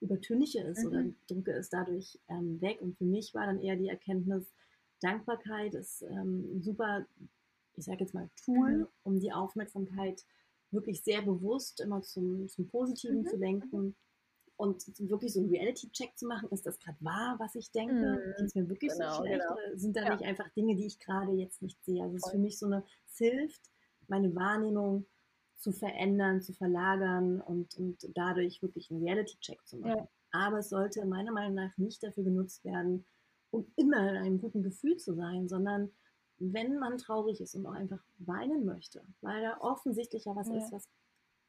übertünche es mhm. oder drücke es dadurch ähm, weg. Und für mich war dann eher die Erkenntnis, Dankbarkeit ist ähm, super, ich sage jetzt mal, Tool, mhm. um die Aufmerksamkeit wirklich sehr bewusst immer zum, zum Positiven mhm. zu lenken und wirklich so einen Reality-Check zu machen, ist das gerade wahr, was ich denke? Mhm. Es mir wirklich genau, so schlecht? Genau. Sind da ja. nicht einfach Dinge, die ich gerade jetzt nicht sehe? Also es ist für mich so eine, es hilft, meine Wahrnehmung zu verändern, zu verlagern und, und dadurch wirklich einen Reality-Check zu machen. Ja. Aber es sollte meiner Meinung nach nicht dafür genutzt werden, um immer in einem guten Gefühl zu sein, sondern wenn man traurig ist und auch einfach weinen möchte, weil da offensichtlich ja was ja. ist, was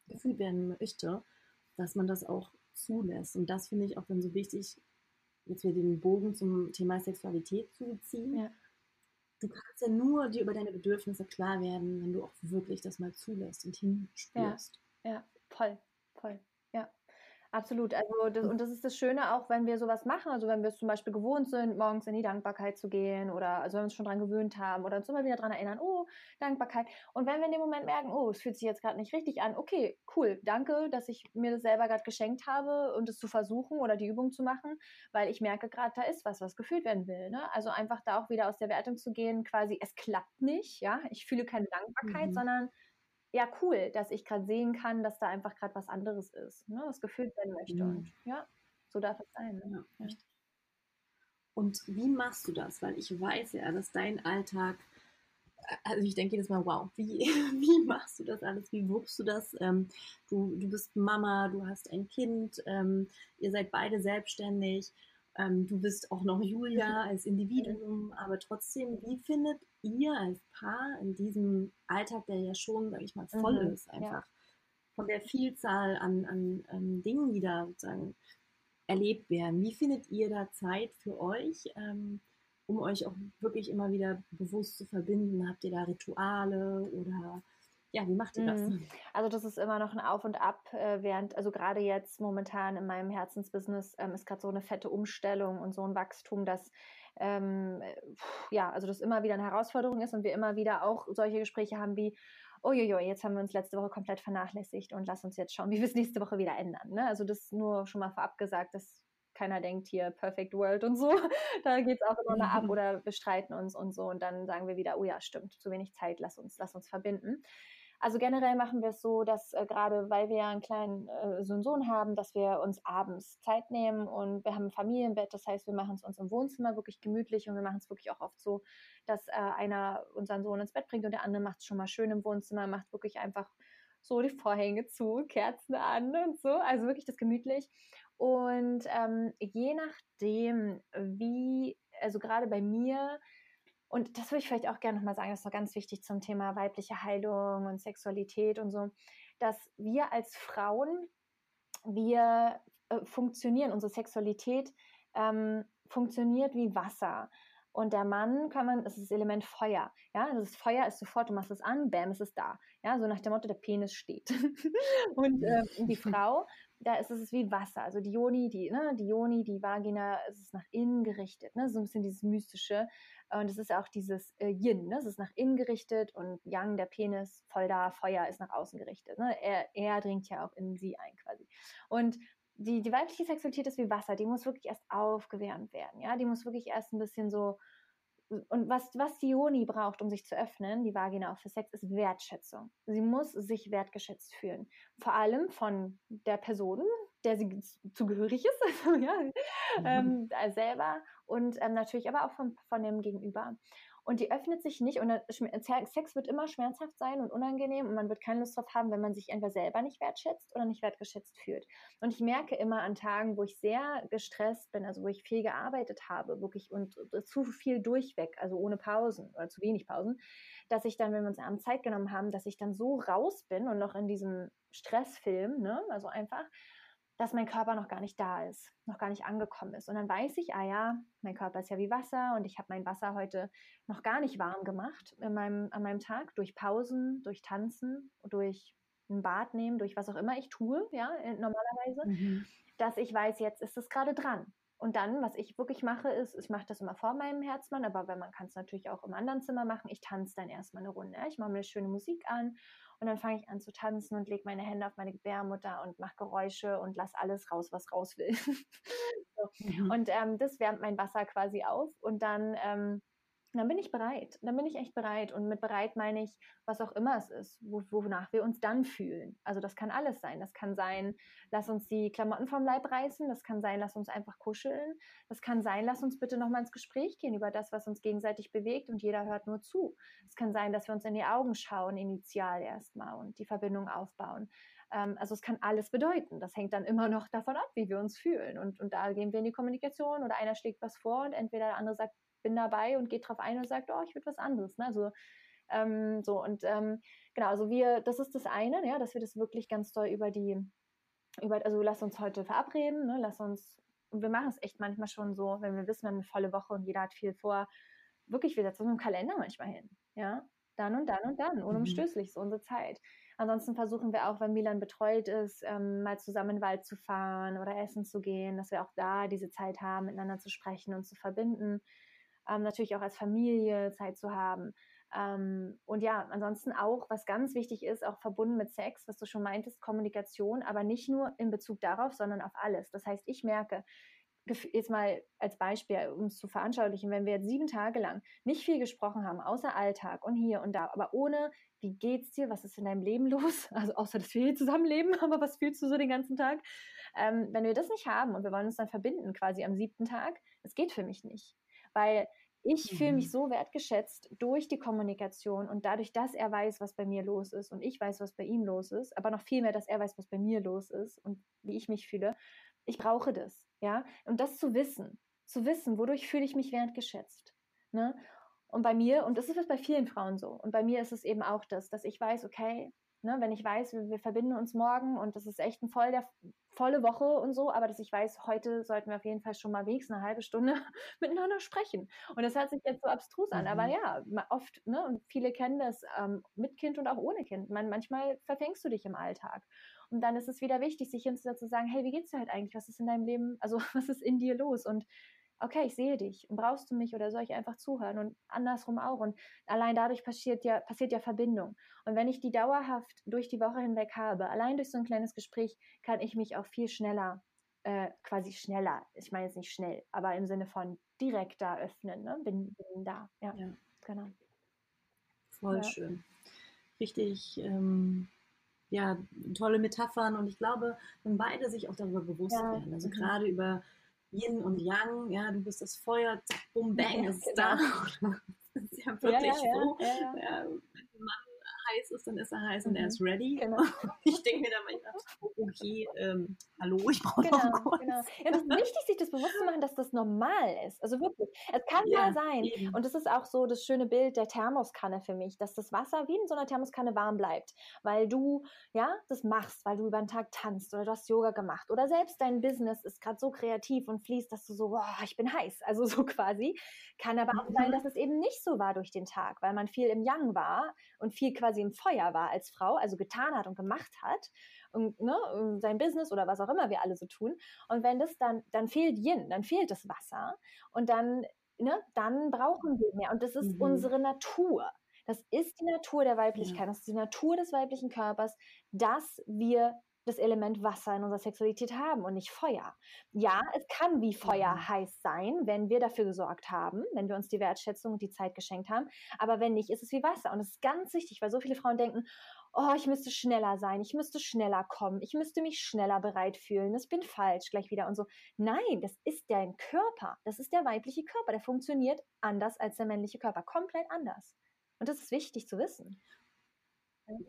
gefühlt werden möchte, dass man das auch zulässt. Und das finde ich auch dann so wichtig, jetzt wieder den Bogen zum Thema Sexualität zu ziehen. Ja. Du kannst ja nur dir über deine Bedürfnisse klar werden, wenn du auch wirklich das mal zulässt und hinspürst. Ja, ja voll, voll. Absolut. Also das, und das ist das Schöne auch, wenn wir sowas machen, also wenn wir es zum Beispiel gewohnt sind, morgens in die Dankbarkeit zu gehen oder also wenn wir uns schon daran gewöhnt haben oder uns immer wieder daran erinnern, oh, Dankbarkeit. Und wenn wir in dem Moment merken, oh, es fühlt sich jetzt gerade nicht richtig an, okay, cool, danke, dass ich mir das selber gerade geschenkt habe und es zu versuchen oder die Übung zu machen, weil ich merke gerade, da ist was, was gefühlt werden will. Ne? Also einfach da auch wieder aus der Wertung zu gehen, quasi, es klappt nicht, ja, ich fühle keine Dankbarkeit, mhm. sondern ja cool, dass ich gerade sehen kann, dass da einfach gerade was anderes ist, ne, was gefühlt werden möchte. Mhm. Und ja, so darf es sein. Ne? Ja, ja. Und wie machst du das? Weil ich weiß ja, dass dein Alltag, also ich denke jedes Mal, wow, wie, wie machst du das alles? Wie wuppst du das? Ähm, du, du bist Mama, du hast ein Kind, ähm, ihr seid beide selbstständig. Ähm, du bist auch noch Julia als Individuum, aber trotzdem, wie findet ihr als Paar in diesem Alltag, der ja schon, sage ich mal, voll mhm, ist, einfach ja. von der Vielzahl an, an, an, Dingen, die da sozusagen erlebt werden, wie findet ihr da Zeit für euch, ähm, um euch auch wirklich immer wieder bewusst zu verbinden? Habt ihr da Rituale oder ja, wie macht ihr das? Mhm. Also das ist immer noch ein Auf und Ab, äh, während, also gerade jetzt momentan in meinem Herzensbusiness ähm, ist gerade so eine fette Umstellung und so ein Wachstum, dass ähm, ja, also das immer wieder eine Herausforderung ist und wir immer wieder auch solche Gespräche haben wie, uiuiui, jetzt haben wir uns letzte Woche komplett vernachlässigt und lass uns jetzt schauen, wie wir es nächste Woche wieder ändern. Ne? Also das nur schon mal vorab gesagt, dass keiner denkt hier Perfect World und so. da geht es auch immer noch ab oder wir streiten uns und so und dann sagen wir wieder, oh ja, stimmt, zu wenig Zeit, lass uns, lass uns verbinden. Also generell machen wir es so, dass äh, gerade weil wir ja einen kleinen äh, so einen Sohn haben, dass wir uns abends Zeit nehmen und wir haben ein Familienbett. Das heißt, wir machen es uns im Wohnzimmer wirklich gemütlich und wir machen es wirklich auch oft so, dass äh, einer unseren Sohn ins Bett bringt und der andere macht es schon mal schön im Wohnzimmer, macht wirklich einfach so die Vorhänge zu, Kerzen an und so. Also wirklich das gemütlich. Und ähm, je nachdem, wie, also gerade bei mir, und das würde ich vielleicht auch gerne nochmal sagen, das ist noch ganz wichtig zum Thema weibliche Heilung und Sexualität und so, dass wir als Frauen, wir äh, funktionieren, unsere Sexualität ähm, funktioniert wie Wasser. Und der Mann kann man, das ist das Element Feuer. Ja, das ist Feuer ist sofort, du machst es an, bam, ist es da. Ja, so nach dem Motto, der Penis steht. und äh, die Frau, da ist es wie Wasser. Also die Joni, die, ne, die Joni, die Vagina, es ist nach innen gerichtet. Ne, so ein bisschen dieses Mystische. Und es ist auch dieses äh, Yin, ne? es ist nach innen gerichtet und Yang, der Penis, voll da, Feuer ist nach außen gerichtet. Ne? Er, er dringt ja auch in sie ein quasi. Und die, die weibliche Sexualität ist wie Wasser, die muss wirklich erst aufgewärmt werden. Ja, die muss wirklich erst ein bisschen so. Und was, was die Joni braucht, um sich zu öffnen, die Vagina auch für Sex, ist Wertschätzung. Sie muss sich wertgeschätzt fühlen. Vor allem von der Person, der sie zugehörig ist, ja, mhm. ähm, selber und ähm, natürlich aber auch von, von dem Gegenüber. Und die öffnet sich nicht und Sex wird immer schmerzhaft sein und unangenehm und man wird keine Lust drauf haben, wenn man sich entweder selber nicht wertschätzt oder nicht wertgeschätzt fühlt. Und ich merke immer an Tagen, wo ich sehr gestresst bin, also wo ich viel gearbeitet habe, wirklich und zu viel durchweg, also ohne Pausen oder zu wenig Pausen, dass ich dann, wenn wir uns abends Zeit genommen haben, dass ich dann so raus bin und noch in diesem Stressfilm, ne, also einfach, dass mein Körper noch gar nicht da ist, noch gar nicht angekommen ist. Und dann weiß ich, ah ja, mein Körper ist ja wie Wasser und ich habe mein Wasser heute noch gar nicht warm gemacht in meinem, an meinem Tag durch Pausen, durch Tanzen, durch ein Bad nehmen, durch was auch immer ich tue, ja, normalerweise, mhm. dass ich weiß, jetzt ist es gerade dran. Und dann, was ich wirklich mache, ist, ich mache das immer vor meinem Herzmann, aber wenn man kann es natürlich auch im anderen Zimmer machen, ich tanze dann erstmal eine Runde. Ich mache mir eine schöne Musik an und dann fange ich an zu tanzen und lege meine Hände auf meine Gebärmutter und mache Geräusche und lasse alles raus, was raus will. so. mhm. Und ähm, das wärmt mein Wasser quasi auf und dann ähm, dann bin ich bereit. Dann bin ich echt bereit. Und mit bereit meine ich, was auch immer es ist, wonach wir uns dann fühlen. Also das kann alles sein. Das kann sein, lass uns die Klamotten vom Leib reißen. Das kann sein, lass uns einfach kuscheln. Das kann sein, lass uns bitte nochmal ins Gespräch gehen über das, was uns gegenseitig bewegt und jeder hört nur zu. Es kann sein, dass wir uns in die Augen schauen, initial erstmal und die Verbindung aufbauen. Ähm, also es kann alles bedeuten. Das hängt dann immer noch davon ab, wie wir uns fühlen. Und, und da gehen wir in die Kommunikation oder einer schlägt was vor und entweder der andere sagt, bin dabei und geht drauf ein und sagt, oh, ich würde was anderes. Ne? Also ähm, so und ähm, genau, also wir, das ist das eine, ja, dass wir das wirklich ganz doll über die, über, also lass uns heute verabreden, ne? lass uns, und wir machen es echt manchmal schon so, wenn wir wissen, wir haben eine volle Woche und jeder hat viel vor, wirklich, wir setzen uns im Kalender manchmal hin, ja, dann und dann und dann, mhm. unumstößlich, so unsere Zeit. Ansonsten versuchen wir auch, wenn Milan betreut ist, ähm, mal zusammen in den Wald zu fahren oder essen zu gehen, dass wir auch da diese Zeit haben, miteinander zu sprechen und zu verbinden ähm, natürlich auch als Familie Zeit zu haben. Ähm, und ja, ansonsten auch, was ganz wichtig ist, auch verbunden mit Sex, was du schon meintest, Kommunikation, aber nicht nur in Bezug darauf, sondern auf alles. Das heißt, ich merke, jetzt mal als Beispiel, um es zu veranschaulichen, wenn wir jetzt sieben Tage lang nicht viel gesprochen haben, außer Alltag und hier und da, aber ohne, wie geht's dir, was ist in deinem Leben los? Also außer, dass wir hier zusammenleben, aber was fühlst du so den ganzen Tag? Ähm, wenn wir das nicht haben und wir wollen uns dann verbinden, quasi am siebten Tag, das geht für mich nicht weil ich mhm. fühle mich mhm. so wertgeschätzt durch die Kommunikation und dadurch, dass er weiß, was bei mir los ist und ich weiß, was bei ihm los ist, aber noch viel mehr, dass er weiß, was bei mir los ist und wie ich mich fühle. Ich brauche das, ja, und das zu wissen, zu wissen, wodurch fühle ich mich wertgeschätzt, ne? Und bei mir, und das ist bei vielen Frauen so, und bei mir ist es eben auch das, dass ich weiß, okay, Ne, wenn ich weiß, wir, wir, verbinden uns morgen und das ist echt ein voll der, volle Woche und so, aber dass ich weiß, heute sollten wir auf jeden Fall schon mal wenigstens eine halbe Stunde miteinander sprechen. Und das hört sich jetzt so abstrus an, mhm. aber ja, oft, ne, und viele kennen das ähm, mit Kind und auch ohne Kind. Man, manchmal verfängst du dich im Alltag. Und dann ist es wieder wichtig, sich hinzusetzen zu sagen, hey, wie geht's dir halt eigentlich? Was ist in deinem Leben, also was ist in dir los? Und okay, ich sehe dich brauchst du mich oder soll ich einfach zuhören und andersrum auch. Und allein dadurch passiert ja, passiert ja Verbindung. Und wenn ich die dauerhaft durch die Woche hinweg habe, allein durch so ein kleines Gespräch, kann ich mich auch viel schneller, äh, quasi schneller, ich meine jetzt nicht schnell, aber im Sinne von direkter öffnen, ne? bin, bin da. Ja, ja. genau. Voll ja. schön. Richtig. Ähm ja, tolle Metaphern und ich glaube, wenn beide sich auch darüber bewusst ja. werden, also mhm. gerade über Yin und Yang, ja, du bist das Feuer, zack, bum, bang, ja, ist genau. da. das ist ja wirklich ja, ja, so. Ja, ja. wenn Mann heiß ist, dann ist er heiß mhm. und er mhm. ist ready. Genau. Ich denke mir dann manchmal, okay, ähm, hallo, ich brauche genau, noch kurz. Genau. Ja, das ist wichtig, sich das bewusst zu machen, dass das normal ist. Also wirklich, es kann ja, mal sein. Eben. Und das ist auch so das schöne Bild der Thermoskanne für mich, dass das Wasser wie in so einer Thermoskanne warm bleibt, weil du, ja, das machst, weil du über den Tag tanzt oder du hast Yoga gemacht oder selbst dein Business ist gerade so kreativ und fließt, dass du so, boah, ich bin heiß, also so quasi. Kann aber auch mhm. sein, dass es eben nicht so war durch den Tag, weil man viel im Yang war und viel quasi im Feuer war als Frau, also getan hat und gemacht hat und ne, sein Business oder was auch immer wir alle so tun. Und wenn das dann, dann fehlt Yin, dann fehlt das Wasser und dann, ne, dann brauchen wir mehr. Und das ist mhm. unsere Natur. Das ist die Natur der Weiblichkeit, ja. das ist die Natur des weiblichen Körpers, dass wir das Element Wasser in unserer Sexualität haben und nicht Feuer. Ja, es kann wie Feuer mhm. heiß sein, wenn wir dafür gesorgt haben, wenn wir uns die Wertschätzung und die Zeit geschenkt haben. Aber wenn nicht, ist es wie Wasser. Und das ist ganz wichtig, weil so viele Frauen denken, oh, ich müsste schneller sein, ich müsste schneller kommen, ich müsste mich schneller bereit fühlen, das bin falsch, gleich wieder und so. Nein, das ist dein Körper, das ist der weibliche Körper, der funktioniert anders als der männliche Körper, komplett anders. Und das ist wichtig zu wissen.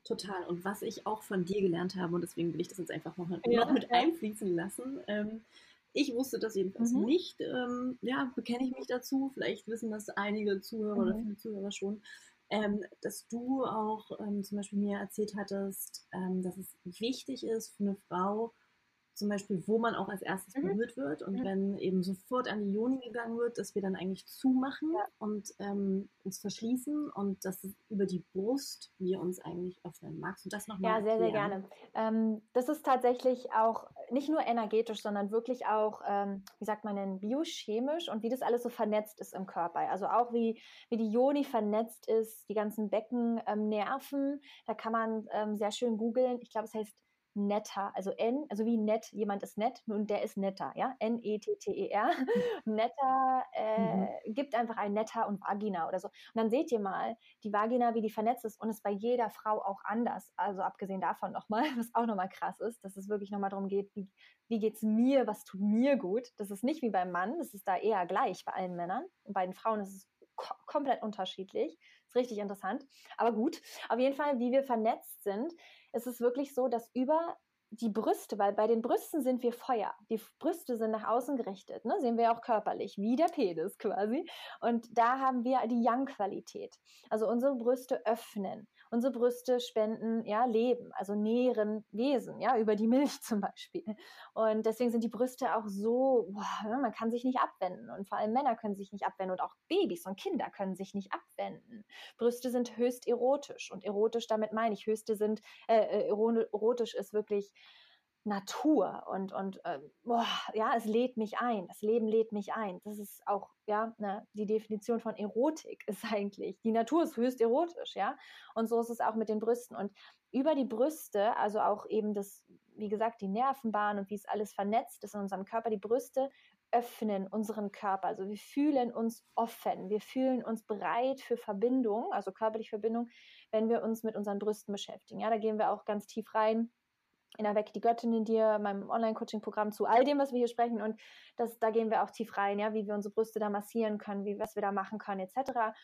Total. Und was ich auch von dir gelernt habe, und deswegen will ich das jetzt einfach noch, ja. noch mit einfließen lassen. Ähm, ich wusste das jedenfalls mhm. nicht. Ähm, ja, bekenne ich mich dazu. Vielleicht wissen das einige Zuhörer mhm. oder viele Zuhörer schon ähm, dass du auch ähm, zum Beispiel mir erzählt hattest, ähm, dass es wichtig ist für eine Frau, zum Beispiel, wo man auch als erstes mhm. berührt wird und mhm. wenn eben sofort an die Joni gegangen wird, dass wir dann eigentlich zumachen ja. und ähm, uns verschließen und dass über die Brust wir uns eigentlich öffnen. Magst du das nochmal Ja, sehr, sehr gerne. Ähm, das ist tatsächlich auch, nicht nur energetisch, sondern wirklich auch, ähm, wie sagt man denn, biochemisch und wie das alles so vernetzt ist im Körper. Also auch wie, wie die Joni vernetzt ist, die ganzen Beckennerven. Ähm, da kann man ähm, sehr schön googeln. Ich glaube, es heißt netter, also N, also wie nett, jemand ist nett, nun der ist netter, ja, N-E-T-T-E-R, netter, äh, mhm. gibt einfach ein netter und Vagina oder so. Und dann seht ihr mal, die Vagina, wie die vernetzt ist und ist bei jeder Frau auch anders, also abgesehen davon nochmal, was auch nochmal krass ist, dass es wirklich nochmal darum geht, wie, wie geht's mir, was tut mir gut, das ist nicht wie beim Mann, das ist da eher gleich bei allen Männern. Und bei den Frauen ist es komplett unterschiedlich, ist richtig interessant, aber gut, auf jeden Fall, wie wir vernetzt sind, ist es wirklich so, dass über die Brüste, weil bei den Brüsten sind wir Feuer. Die Brüste sind nach außen gerichtet, ne? sehen wir auch körperlich, wie der Penis quasi. Und da haben wir die Yang-Qualität. Also unsere Brüste öffnen. Unsere Brüste spenden ja Leben, also nähren Wesen, ja, über die Milch zum Beispiel. Und deswegen sind die Brüste auch so, boah, ne, man kann sich nicht abwenden. Und vor allem Männer können sich nicht abwenden und auch Babys und Kinder können sich nicht abwenden. Brüste sind höchst erotisch. Und erotisch, damit meine ich, höchste sind, äh, äh erotisch ist wirklich Natur und, und äh, boah, ja, es lädt mich ein, das Leben lädt mich ein. Das ist auch, ja, ne, die Definition von Erotik ist eigentlich, die Natur ist höchst erotisch, ja. Und so ist es auch mit den Brüsten. Und über die Brüste, also auch eben das, wie gesagt, die Nervenbahn und wie es alles vernetzt ist in unserem Körper, die Brüste öffnen unseren Körper. Also wir fühlen uns offen, wir fühlen uns bereit für Verbindung, also körperliche Verbindung, wenn wir uns mit unseren Brüsten beschäftigen. Ja, da gehen wir auch ganz tief rein in der Weg die Göttin in dir, meinem Online-Coaching-Programm zu all dem, was wir hier sprechen. Und das, da gehen wir auch tief rein, ja, wie wir unsere Brüste da massieren können, wie, was wir da machen können, etc.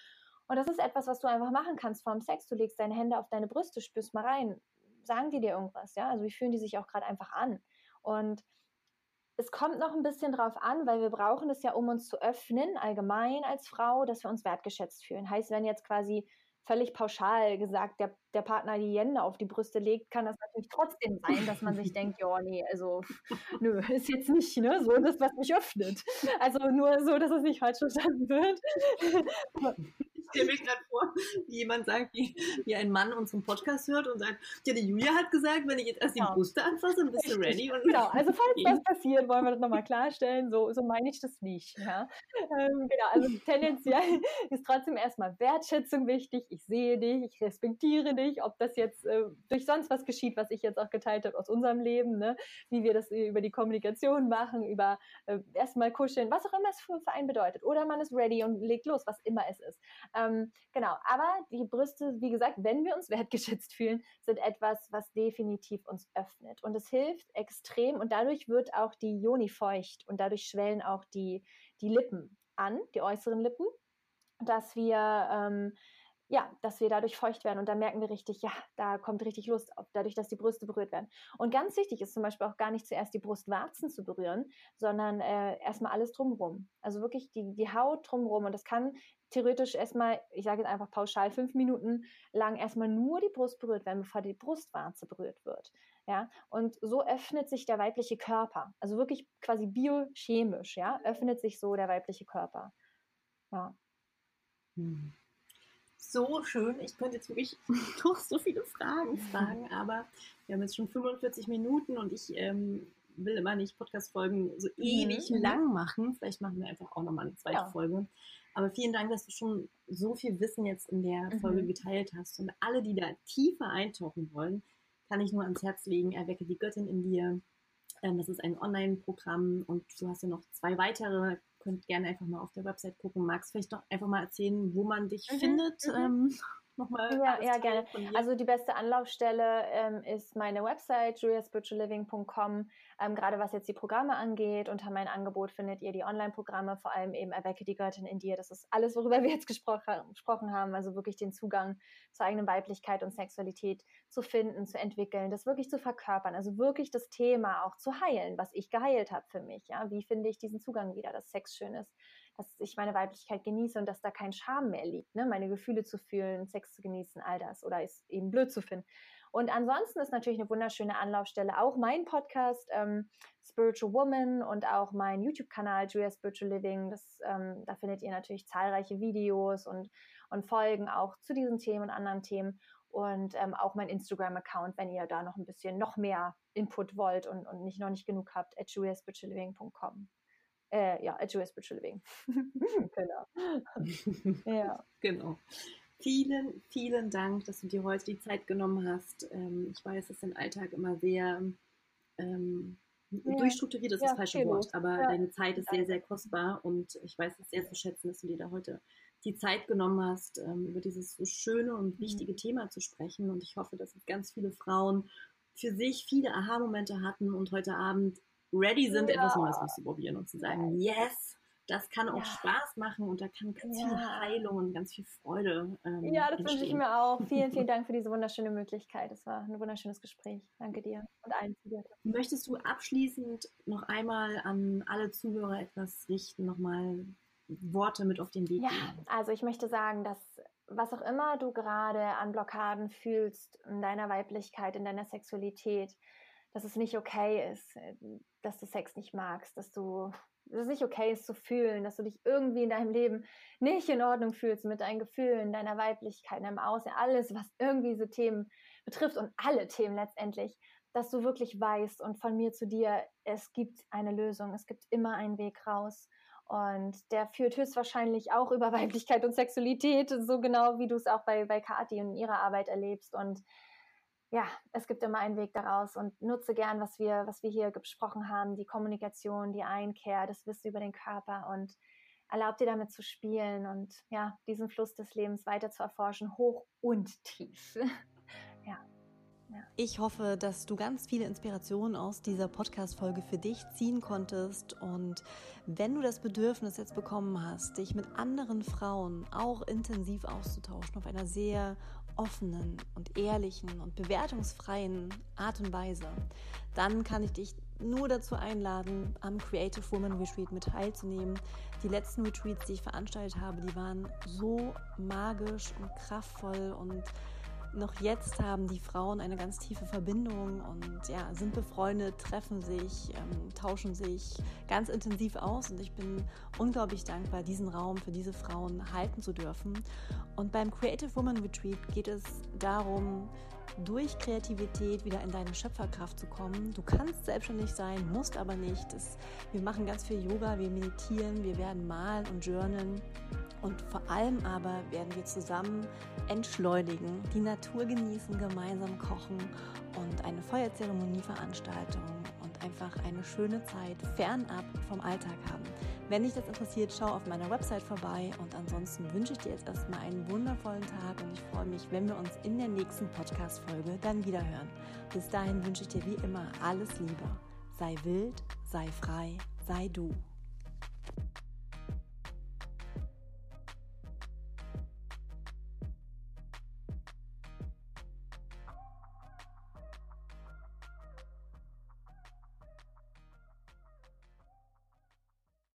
Und das ist etwas, was du einfach machen kannst vorm Sex. Du legst deine Hände auf deine Brüste, spürst mal rein. Sagen die dir irgendwas, ja? Also wie fühlen die sich auch gerade einfach an? Und es kommt noch ein bisschen drauf an, weil wir brauchen es ja, um uns zu öffnen, allgemein als Frau, dass wir uns wertgeschätzt fühlen. Heißt, wenn jetzt quasi völlig pauschal gesagt, der, der Partner die Hände auf die Brüste legt, kann das natürlich trotzdem sein, dass man sich denkt, ja, nee, also, nö, ist jetzt nicht ne, so das, was mich öffnet. Also nur so, dass es nicht falsch verstanden wird. Ich stelle mir gerade vor, wie jemand sagt, wie, wie ein Mann unseren Podcast hört und sagt, ja, die Julia hat gesagt, wenn ich jetzt erst genau. die Brüste anfasse, dann bist du ready. Und genau, also falls das passiert, wollen wir das nochmal klarstellen, so, so meine ich das nicht. Ja? Ähm, genau, also tendenziell ist trotzdem erstmal Wertschätzung wichtig. Ich sehe dich, ich respektiere dich, ob das jetzt äh, durch sonst was geschieht, was ich jetzt auch geteilt habe aus unserem Leben, ne? wie wir das über die Kommunikation machen, über äh, erstmal kuscheln, was auch immer es für, für einen bedeutet. Oder man ist ready und legt los, was immer es ist. Ähm, genau, aber die Brüste, wie gesagt, wenn wir uns wertgeschätzt fühlen, sind etwas, was definitiv uns öffnet. Und es hilft extrem und dadurch wird auch die Joni feucht und dadurch schwellen auch die, die Lippen an, die äußeren Lippen, dass wir ähm, ja, dass wir dadurch feucht werden und da merken wir richtig, ja, da kommt richtig Lust dadurch, dass die Brüste berührt werden. Und ganz wichtig ist zum Beispiel auch gar nicht zuerst die Brustwarzen zu berühren, sondern äh, erstmal alles drumherum. Also wirklich die, die Haut drumherum und das kann theoretisch erstmal, ich sage jetzt einfach pauschal, fünf Minuten lang erstmal nur die Brust berührt werden, bevor die Brustwarze berührt wird. Ja, und so öffnet sich der weibliche Körper. Also wirklich quasi biochemisch, ja, öffnet sich so der weibliche Körper. Ja. Hm so schön. Ich könnte jetzt wirklich noch so viele Fragen fragen, aber wir haben jetzt schon 45 Minuten und ich ähm, will immer nicht Podcast-Folgen so mhm, ewig mhm. lang machen. Vielleicht machen wir einfach auch nochmal eine zweite ja. Folge. Aber vielen Dank, dass du schon so viel Wissen jetzt in der mhm. Folge geteilt hast. Und alle, die da tiefer eintauchen wollen, kann ich nur ans Herz legen. Erwecke die Göttin in dir. Ähm, das ist ein Online-Programm und du hast ja noch zwei weitere könnt gerne einfach mal auf der Website gucken. Magst vielleicht doch einfach mal erzählen, wo man dich mhm, findet? Mhm. Ähm, nochmal. Ja, ja, gerne. Also die beste Anlaufstelle ähm, ist meine Website, juliaspiritualliving.com. Ähm, gerade was jetzt die Programme angeht, unter mein Angebot findet ihr die Online-Programme, vor allem eben Erwecke die Göttin in dir. Das ist alles, worüber wir jetzt gespro gesprochen haben. Also wirklich den Zugang zur eigenen Weiblichkeit und Sexualität zu finden, zu entwickeln, das wirklich zu verkörpern. Also wirklich das Thema auch zu heilen, was ich geheilt habe für mich. Ja, wie finde ich diesen Zugang wieder, dass Sex schön ist? Dass ich meine Weiblichkeit genieße und dass da kein Scham mehr liegt, ne? meine Gefühle zu fühlen, Sex zu genießen, all das oder es eben blöd zu finden. Und ansonsten ist natürlich eine wunderschöne Anlaufstelle auch mein Podcast ähm, Spiritual Woman und auch mein YouTube-Kanal Julia Spiritual Living. Das, ähm, da findet ihr natürlich zahlreiche Videos und, und Folgen auch zu diesen Themen und anderen Themen. und ähm, auch mein Instagram-Account, wenn ihr da noch ein bisschen noch mehr Input wollt und, und nicht noch nicht genug habt, at juliaspiritualliving.com. Äh, ja, at juliaspiritualliving. genau. ja. Genau. Vielen, vielen Dank, dass du dir heute die Zeit genommen hast. Ähm, ich weiß, dass dein Alltag immer sehr ähm, ja. durchstrukturiert ist ja, das falsche Wort, aber ja. deine Zeit ist sehr, sehr kostbar und ich weiß es sehr zu schätzen, dass du dir da heute die Zeit genommen hast, ähm, über dieses so schöne und mhm. wichtige mhm. Thema zu sprechen. Und ich hoffe, dass ganz viele Frauen für sich viele Aha-Momente hatten und heute Abend ready sind, etwas Neues auszuprobieren und zu sagen, yes, das kann auch ja. Spaß machen und da kann ganz ja. viel Heilung und ganz viel Freude. Ähm, ja, das wünsche ich mir auch. Vielen, vielen Dank für diese wunderschöne Möglichkeit. Es war ein wunderschönes Gespräch. Danke dir und allen Zuhörern. Möchtest du abschließend noch einmal an alle Zuhörer etwas richten, nochmal Worte mit auf den Weg ja, geben? Also ich möchte sagen, dass was auch immer du gerade an Blockaden fühlst in deiner Weiblichkeit, in deiner Sexualität, dass es nicht okay ist, dass du Sex nicht magst, dass du dass es nicht okay ist zu fühlen, dass du dich irgendwie in deinem Leben nicht in Ordnung fühlst mit deinen Gefühlen, deiner Weiblichkeit, deinem Aussehen, alles, was irgendwie diese Themen betrifft und alle Themen letztendlich, dass du wirklich weißt und von mir zu dir, es gibt eine Lösung, es gibt immer einen Weg raus. Und der führt höchstwahrscheinlich auch über Weiblichkeit und Sexualität, so genau wie du es auch bei, bei Kathi und ihrer Arbeit erlebst. Und ja, es gibt immer einen Weg daraus und nutze gern, was wir, was wir hier besprochen haben, die Kommunikation, die Einkehr, das Wissen über den Körper und erlaubt dir damit zu spielen und ja, diesen Fluss des Lebens weiter zu erforschen, hoch und tief. ja. Ich hoffe, dass du ganz viele Inspirationen aus dieser Podcast-Folge für dich ziehen konntest. Und wenn du das Bedürfnis jetzt bekommen hast, dich mit anderen Frauen auch intensiv auszutauschen, auf einer sehr offenen und ehrlichen und bewertungsfreien Art und Weise, dann kann ich dich nur dazu einladen, am Creative Woman Retreat mit teilzunehmen. Die letzten Retreats, die ich veranstaltet habe, die waren so magisch und kraftvoll und noch jetzt haben die Frauen eine ganz tiefe Verbindung und ja, sind befreundet, treffen sich, ähm, tauschen sich ganz intensiv aus und ich bin unglaublich dankbar, diesen Raum für diese Frauen halten zu dürfen. Und beim Creative Woman Retreat geht es darum, durch Kreativität wieder in deine Schöpferkraft zu kommen. Du kannst selbstständig sein, musst aber nicht. Das, wir machen ganz viel Yoga, wir meditieren, wir werden malen und journalen. Und vor allem aber werden wir zusammen entschleunigen, die Natur genießen, gemeinsam kochen und eine Feuerzeremonieveranstaltung und einfach eine schöne Zeit fernab vom Alltag haben. Wenn dich das interessiert, schau auf meiner Website vorbei und ansonsten wünsche ich dir jetzt erstmal einen wundervollen Tag und ich freue mich, wenn wir uns in der nächsten Podcast-Folge dann wieder hören. Bis dahin wünsche ich dir wie immer alles Liebe. Sei wild, sei frei, sei du.